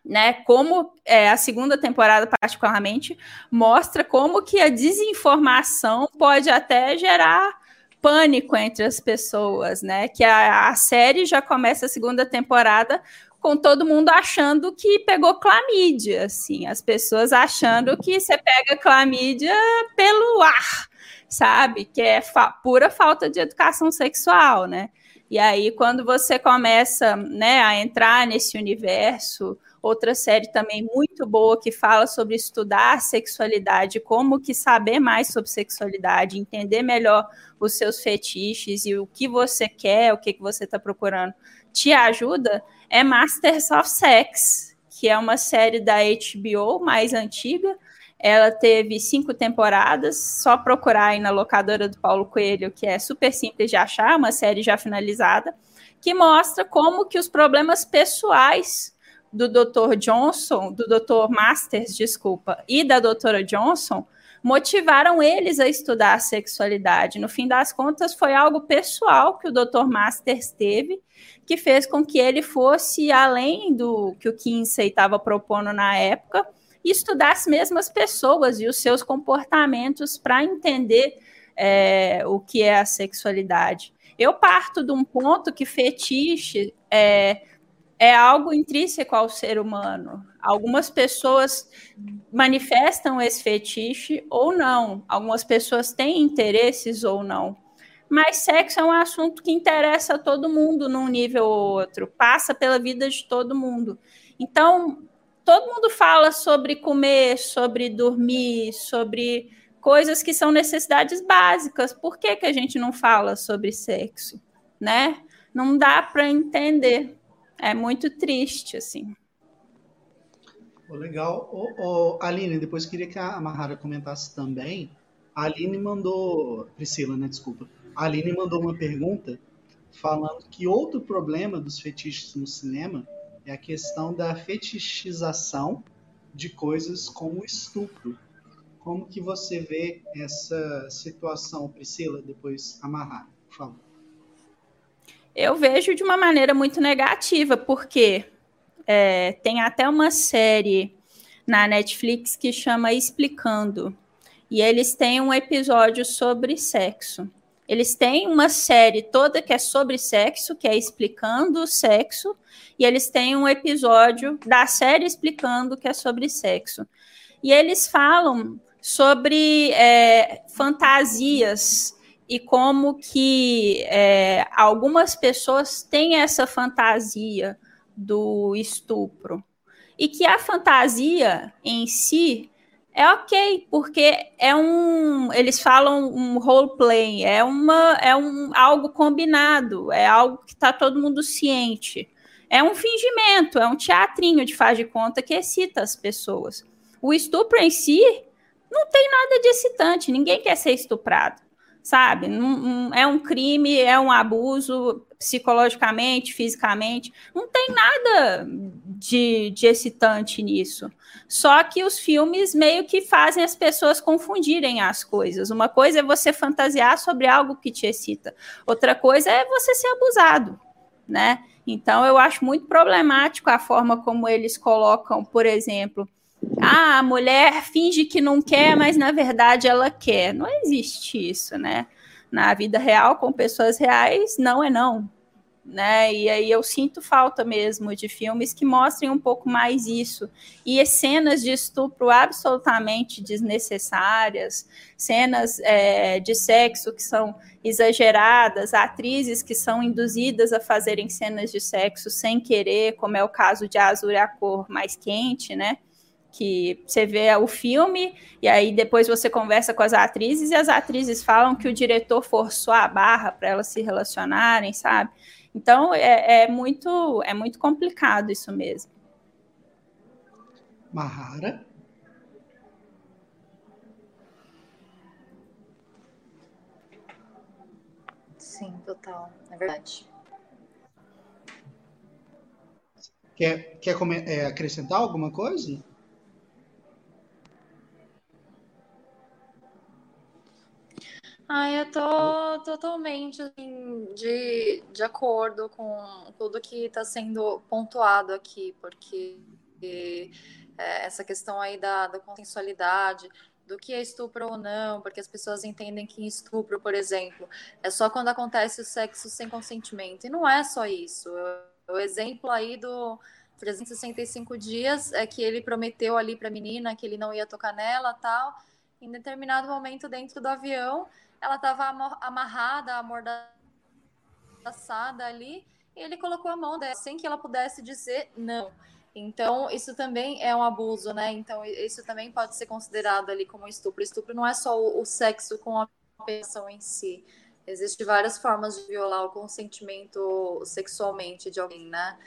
né? Como é, a segunda temporada, particularmente, mostra como que a desinformação pode até gerar pânico entre as pessoas, né? Que a, a série já começa a segunda temporada com todo mundo achando que pegou clamídia, assim, as pessoas achando que você pega clamídia pelo ar, sabe? Que é fa pura falta de educação sexual, né? E aí, quando você começa né, a entrar nesse universo, outra série também muito boa que fala sobre estudar sexualidade, como que saber mais sobre sexualidade, entender melhor os seus fetiches e o que você quer, o que, que você está procurando, te ajuda, é Masters of Sex, que é uma série da HBO mais antiga, ela teve cinco temporadas, só procurar aí na locadora do Paulo Coelho, que é super simples de achar, uma série já finalizada, que mostra como que os problemas pessoais do Dr. Johnson, do Dr. Masters, desculpa, e da doutora Johnson motivaram eles a estudar a sexualidade. No fim das contas, foi algo pessoal que o Dr. Masters teve, que fez com que ele fosse além do que o Kinsey estava propondo na época e estudar as mesmas pessoas e os seus comportamentos para entender é, o que é a sexualidade. Eu parto de um ponto que fetiche é, é algo intrínseco ao ser humano. Algumas pessoas manifestam esse fetiche ou não. Algumas pessoas têm interesses ou não. Mas sexo é um assunto que interessa a todo mundo num nível ou outro, passa pela vida de todo mundo. Então, todo mundo fala sobre comer, sobre dormir, sobre coisas que são necessidades básicas. Por que, que a gente não fala sobre sexo? Né? Não dá para entender. É muito triste, assim. Legal. Oh, Aline, depois queria que a Mahara comentasse também. A Aline mandou. Priscila, né? Desculpa. A Aline mandou uma pergunta falando que outro problema dos fetiches no cinema é a questão da fetichização de coisas como estupro. Como que você vê essa situação, Priscila, depois amarrar, por favor? Eu vejo de uma maneira muito negativa, porque é, tem até uma série na Netflix que chama Explicando, e eles têm um episódio sobre sexo. Eles têm uma série toda que é sobre sexo, que é explicando o sexo, e eles têm um episódio da série explicando que é sobre sexo. E eles falam sobre é, fantasias e como que é, algumas pessoas têm essa fantasia do estupro. E que a fantasia em si é ok, porque é um. Eles falam um roleplay, é, uma, é um, algo combinado, é algo que está todo mundo ciente. É um fingimento, é um teatrinho de faz de conta que excita as pessoas. O estupro em si não tem nada de excitante, ninguém quer ser estuprado sabe? é um crime, é um abuso psicologicamente, fisicamente. Não tem nada de, de excitante nisso. Só que os filmes meio que fazem as pessoas confundirem as coisas. Uma coisa é você fantasiar sobre algo que te excita, outra coisa é você ser abusado, né? Então eu acho muito problemático a forma como eles colocam, por exemplo, ah, a mulher finge que não quer, mas na verdade ela quer. Não existe isso, né? Na vida real, com pessoas reais, não é não. Né? E aí eu sinto falta mesmo de filmes que mostrem um pouco mais isso. E cenas de estupro absolutamente desnecessárias, cenas é, de sexo que são exageradas, atrizes que são induzidas a fazerem cenas de sexo sem querer, como é o caso de Azul e a Cor Mais Quente, né? Que você vê o filme e aí depois você conversa com as atrizes e as atrizes falam que o diretor forçou a barra para elas se relacionarem, sabe? Então é, é, muito é muito complicado isso mesmo. Mahara. Sim, total, é verdade. Quer, quer é, acrescentar alguma coisa? Ah, eu tô totalmente assim, de, de acordo com tudo que está sendo pontuado aqui, porque é, essa questão aí da, da consensualidade, do que é estupro ou não, porque as pessoas entendem que estupro, por exemplo, é só quando acontece o sexo sem consentimento. E não é só isso. O exemplo aí do 365 dias é que ele prometeu ali para a menina que ele não ia tocar nela tal Em determinado momento dentro do avião, ela estava amarrada, amordaçada ali, e ele colocou a mão dela sem que ela pudesse dizer não. Então, isso também é um abuso, né? Então, isso também pode ser considerado ali como estupro. Estupro não é só o, o sexo com a pessoa em si. Existem várias formas de violar o consentimento sexualmente de alguém, né?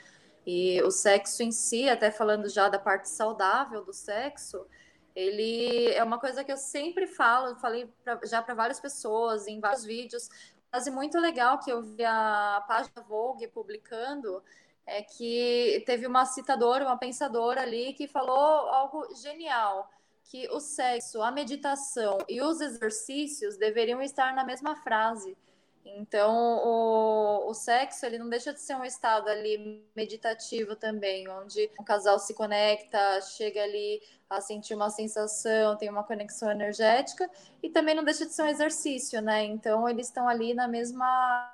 E o sexo em si, até falando já da parte saudável do sexo, ele é uma coisa que eu sempre falo, falei pra, já para várias pessoas em vários vídeos. Quase muito legal que eu vi a página Vogue publicando é que teve uma citadora, uma pensadora ali que falou algo genial, que o sexo, a meditação e os exercícios deveriam estar na mesma frase. Então, o, o sexo, ele não deixa de ser um estado ali meditativo também, onde um casal se conecta, chega ali a sentir uma sensação, tem uma conexão energética, e também não deixa de ser um exercício, né? Então, eles estão ali na mesma,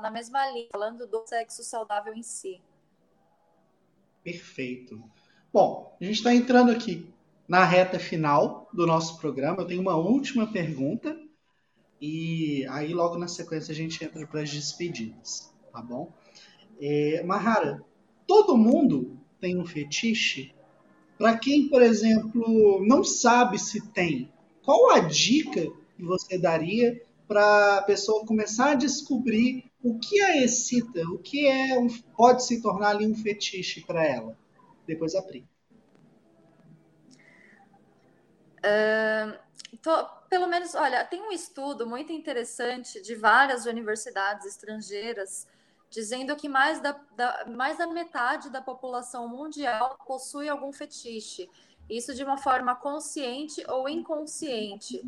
na mesma linha, falando do sexo saudável em si. Perfeito. Bom, a gente está entrando aqui na reta final do nosso programa. Eu tenho uma última pergunta e aí, logo na sequência, a gente entra para as despedidas, tá bom? É, Mahara, todo mundo tem um fetiche? Para quem, por exemplo, não sabe se tem, qual a dica que você daria para a pessoa começar a descobrir o que a excita, o que é um, pode se tornar ali um fetiche para ela? Depois a Pri. Uh, tô, pelo menos, olha, tem um estudo muito interessante de várias universidades estrangeiras dizendo que mais da, da, mais da metade da população mundial possui algum fetiche. Isso de uma forma consciente ou inconsciente.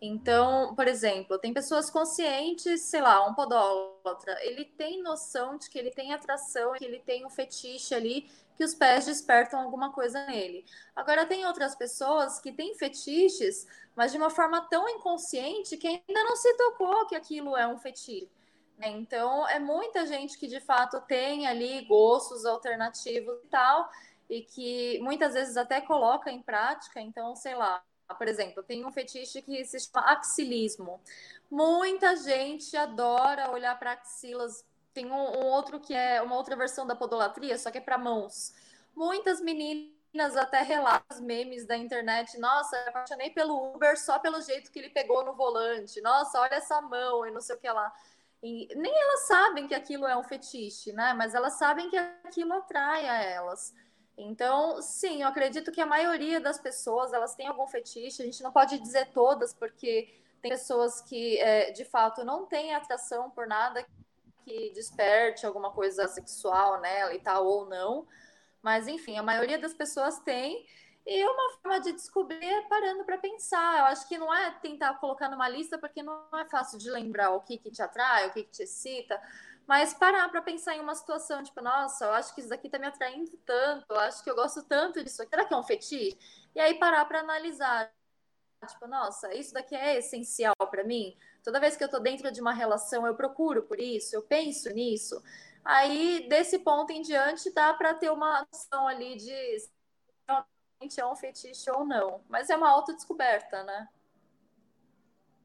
Então, por exemplo, tem pessoas conscientes, sei lá, um podólatra, ele tem noção de que ele tem atração, que ele tem um fetiche ali, que os pés despertam alguma coisa nele. Agora, tem outras pessoas que têm fetiches, mas de uma forma tão inconsciente que ainda não se tocou que aquilo é um fetiche. Né? Então, é muita gente que de fato tem ali gostos alternativos e tal, e que muitas vezes até coloca em prática. Então, sei lá, por exemplo, tem um fetiche que se chama axilismo. Muita gente adora olhar para axilas. Tem um, um, outro que é uma outra versão da podolatria, só que é para mãos. Muitas meninas até relatam memes da internet. Nossa, eu apaixonei pelo Uber só pelo jeito que ele pegou no volante. Nossa, olha essa mão e não sei o que lá. E nem elas sabem que aquilo é um fetiche, né? Mas elas sabem que aquilo atrai a elas. Então, sim, eu acredito que a maioria das pessoas elas têm algum fetiche. A gente não pode dizer todas, porque tem pessoas que é, de fato não têm atração por nada que desperte alguma coisa sexual nela e tal ou não. Mas enfim, a maioria das pessoas tem. E uma forma de descobrir é parando para pensar. Eu acho que não é tentar colocar numa lista, porque não é fácil de lembrar o que, que te atrai, o que, que te excita mas parar para pensar em uma situação, tipo, nossa, eu acho que isso daqui tá me atraindo tanto, eu acho que eu gosto tanto disso, será que é um fetiche? E aí parar para analisar, tipo, nossa, isso daqui é essencial para mim. Toda vez que eu tô dentro de uma relação, eu procuro por isso, eu penso nisso. Aí, desse ponto em diante, dá para ter uma noção ali de se realmente é um fetiche ou não. Mas é uma autodescoberta, né?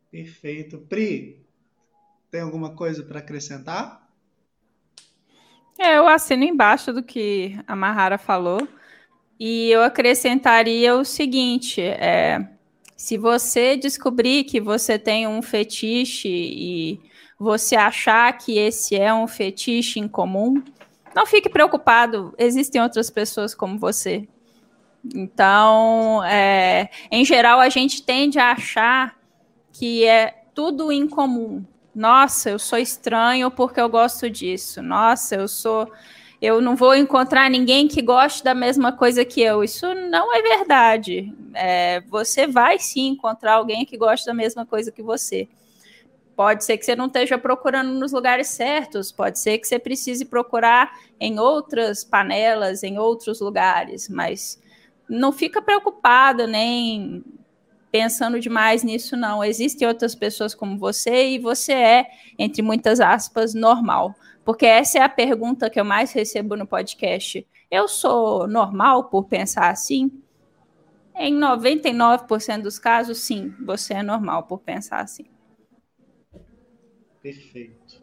Perfeito. Pri, tem alguma coisa para acrescentar? É, eu assino embaixo do que a Mahara falou. E eu acrescentaria o seguinte: é, se você descobrir que você tem um fetiche e você achar que esse é um fetiche em comum, não fique preocupado, existem outras pessoas como você. Então, é, em geral, a gente tende a achar que é tudo em comum. Nossa, eu sou estranho porque eu gosto disso. Nossa, eu sou. Eu não vou encontrar ninguém que goste da mesma coisa que eu. Isso não é verdade. É, você vai sim encontrar alguém que gosta da mesma coisa que você. Pode ser que você não esteja procurando nos lugares certos, pode ser que você precise procurar em outras panelas, em outros lugares, mas não fica preocupada nem pensando demais nisso, não. Existem outras pessoas como você e você é, entre muitas aspas, normal. Porque essa é a pergunta que eu mais recebo no podcast. Eu sou normal por pensar assim? Em 99% dos casos, sim, você é normal por pensar assim. Perfeito.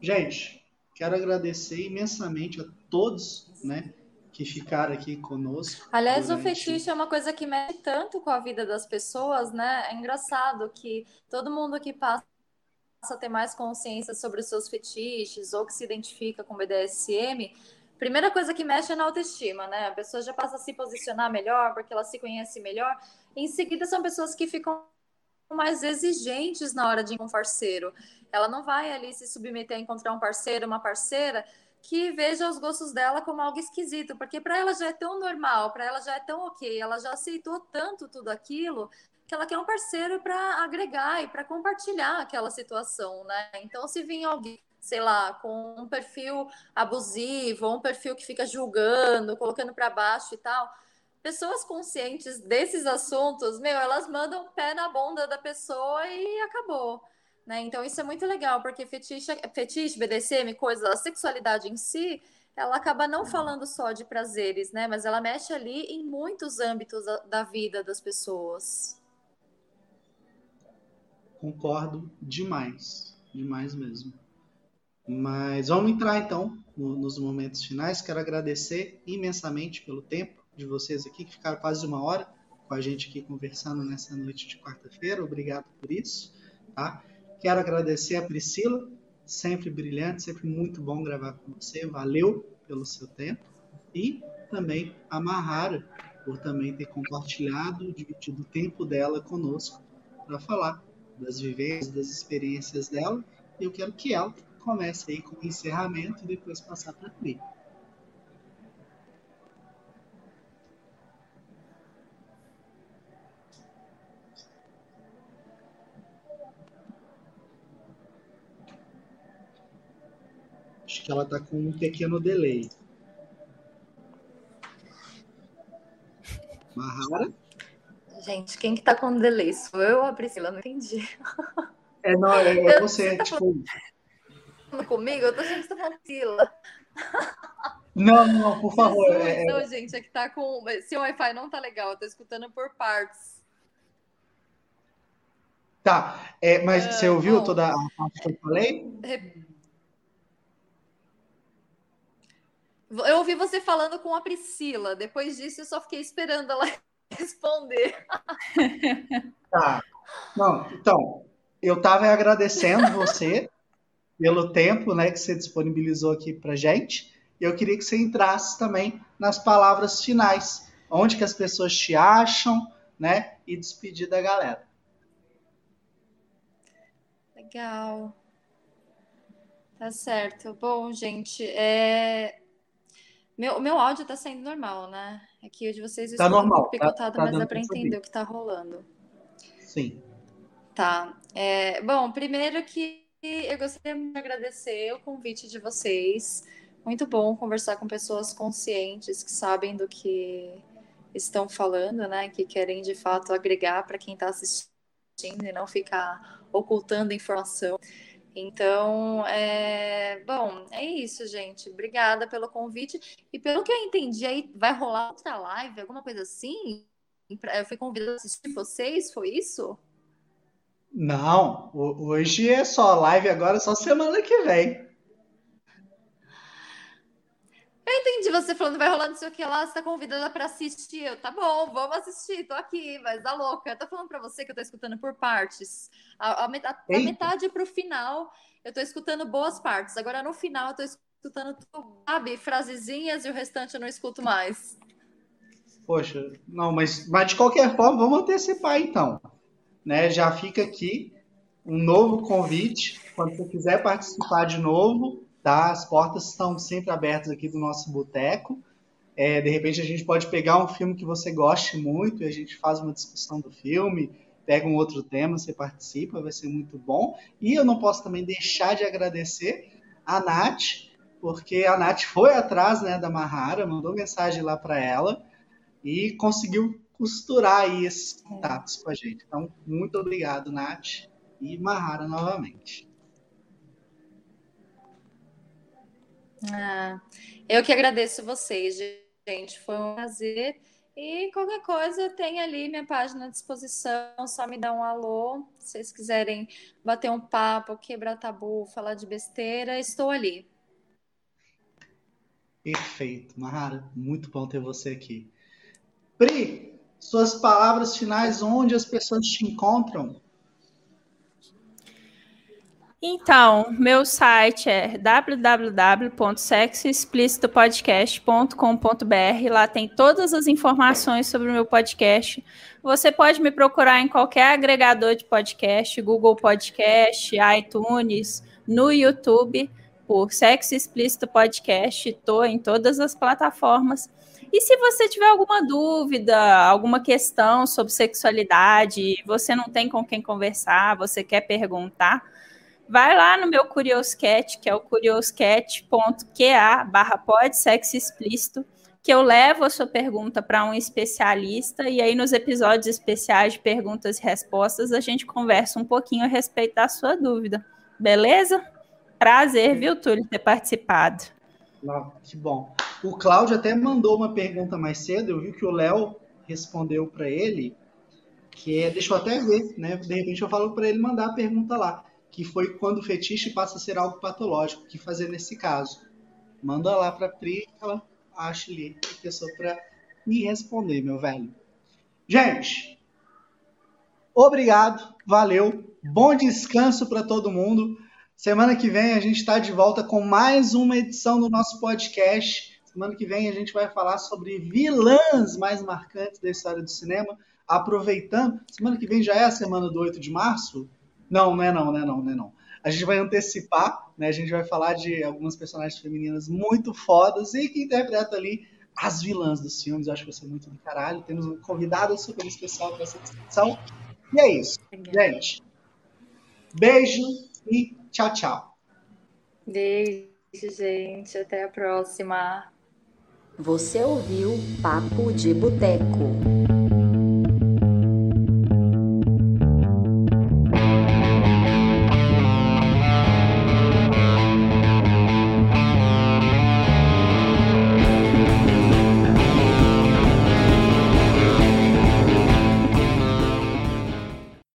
Gente, quero agradecer imensamente a todos, né, que ficaram aqui conosco. Aliás, durante... o fetiche é uma coisa que mexe tanto com a vida das pessoas, né? É engraçado que todo mundo que passa a ter mais consciência sobre os seus fetiches ou que se identifica com BDSM, primeira coisa que mexe é na autoestima, né? A pessoa já passa a se posicionar melhor porque ela se conhece melhor. Em seguida, são pessoas que ficam mais exigentes na hora de um parceiro. Ela não vai ali se submeter a encontrar um parceiro, uma parceira que veja os gostos dela como algo esquisito, porque para ela já é tão normal, para ela já é tão ok, ela já aceitou tanto tudo aquilo que ela quer um parceiro para agregar e para compartilhar aquela situação, né? Então, se vir alguém, sei lá, com um perfil abusivo, um perfil que fica julgando, colocando para baixo e tal, pessoas conscientes desses assuntos, meu, elas mandam pé na bunda da pessoa e acabou. Né? Então, isso é muito legal, porque fetiche, fetiche, BDSM, coisa, a sexualidade em si, ela acaba não falando só de prazeres, né? Mas ela mexe ali em muitos âmbitos da vida das pessoas. Concordo demais, demais mesmo. Mas vamos entrar então no, nos momentos finais. Quero agradecer imensamente pelo tempo de vocês aqui, que ficaram quase uma hora com a gente aqui conversando nessa noite de quarta-feira. Obrigado por isso. Tá? Quero agradecer a Priscila, sempre brilhante, sempre muito bom gravar com você. Valeu pelo seu tempo. E também a Mahara, por também ter compartilhado, dividido o tempo dela conosco para falar das vivências, das experiências dela. E eu quero que ela comece aí com o encerramento e depois passar para Pri. Acho que ela está com um pequeno delay. Mahara? Gente, quem que tá com delay? Sou eu ou a Priscila? Não entendi. É, não, é, é você, tá tipo... Falando comigo? Eu tô achando que você tá Priscila. Não, não, por favor. Não, é... Não, gente, é que tá com... Se o Wi-Fi não tá legal, eu tô escutando por partes. Tá, é, mas uh, você ouviu bom, toda a parte que eu falei? Eu ouvi você falando com a Priscila. Depois disso, eu só fiquei esperando ela responder. Tá. Não, então, eu estava agradecendo você pelo tempo né, que você disponibilizou aqui para gente. Eu queria que você entrasse também nas palavras finais. Onde que as pessoas te acham, né? E despedir da galera. Legal. Tá certo. Bom, gente, é... Meu, meu áudio tá saindo normal, né? Aqui o de vocês tá normal, picotado, tá, tá mas dá para entender o que tá rolando. Sim. Tá. É, bom, primeiro que eu gostaria de agradecer o convite de vocês. Muito bom conversar com pessoas conscientes que sabem do que estão falando, né? Que querem de fato agregar para quem está assistindo e não ficar ocultando informação. Então, é... bom, é isso, gente. Obrigada pelo convite. E pelo que eu entendi, aí vai rolar outra live, alguma coisa assim? Eu fui convidada a assistir vocês, foi isso? Não, hoje é só live, agora só semana que vem. Eu entendi você falando, vai rolar não sei o que lá, você tá convidada para assistir. Eu, tá bom, vamos assistir, tô aqui, mas dá louca. Eu tô falando para você que eu tô escutando por partes. A, a, metade, a metade pro final, eu tô escutando boas partes. Agora no final, eu tô escutando, sabe, frasezinhas e o restante eu não escuto mais. Poxa, não, mas, mas de qualquer forma, vamos antecipar então. Né? Já fica aqui um novo convite. Quando você quiser participar de novo, tá? As portas estão sempre abertas aqui do nosso boteco. É, de repente a gente pode pegar um filme que você goste muito e a gente faz uma discussão do filme, pega um outro tema, você participa, vai ser muito bom. E eu não posso também deixar de agradecer a Nath, porque a Nath foi atrás né, da Mahara, mandou mensagem lá para ela e conseguiu costurar aí esses contatos com a gente. Então, muito obrigado, Nath, e Mahara novamente. Ah, eu que agradeço vocês, gente. Foi um prazer. E qualquer coisa, tem ali minha página à disposição, só me dá um alô. Se vocês quiserem bater um papo, quebrar tabu, falar de besteira, estou ali. Perfeito, Mahara, muito bom ter você aqui. Pri, suas palavras finais, onde as pessoas te encontram? Então, meu site é www.sexoexplicitopodcast.com.br. Lá tem todas as informações sobre o meu podcast. Você pode me procurar em qualquer agregador de podcast, Google Podcast, iTunes, no YouTube, por Sexo Explícito Podcast. Estou em todas as plataformas. E se você tiver alguma dúvida, alguma questão sobre sexualidade, você não tem com quem conversar, você quer perguntar, vai lá no meu Curioscat, que é o curioscat.qa barra pode sexo explícito, que eu levo a sua pergunta para um especialista e aí nos episódios especiais de perguntas e respostas a gente conversa um pouquinho a respeito da sua dúvida. Beleza? Prazer, viu, Túlio, ter participado. que bom. O Cláudio até mandou uma pergunta mais cedo, eu vi que o Léo respondeu para ele, que é, deixa eu até ver, né? De repente eu falo para ele mandar a pergunta lá que foi quando o fetiche passa a ser algo patológico. O que fazer nesse caso? Manda lá para a Pri, ela acha ali a pessoa para me responder, meu velho. Gente, obrigado, valeu, bom descanso para todo mundo. Semana que vem a gente está de volta com mais uma edição do nosso podcast. Semana que vem a gente vai falar sobre vilãs mais marcantes da história do cinema. Aproveitando, semana que vem já é a semana do 8 de março. Não, não é não, não é não, não é não. A gente vai antecipar, né? A gente vai falar de algumas personagens femininas muito fodas e que interpretam ali as vilãs dos filmes. Eu acho que vai ser muito do caralho. Temos um convidado super especial para essa discussão. E é isso, gente. Beijo e tchau, tchau. Beijo, gente. Até a próxima. Você ouviu Papo de Boteco.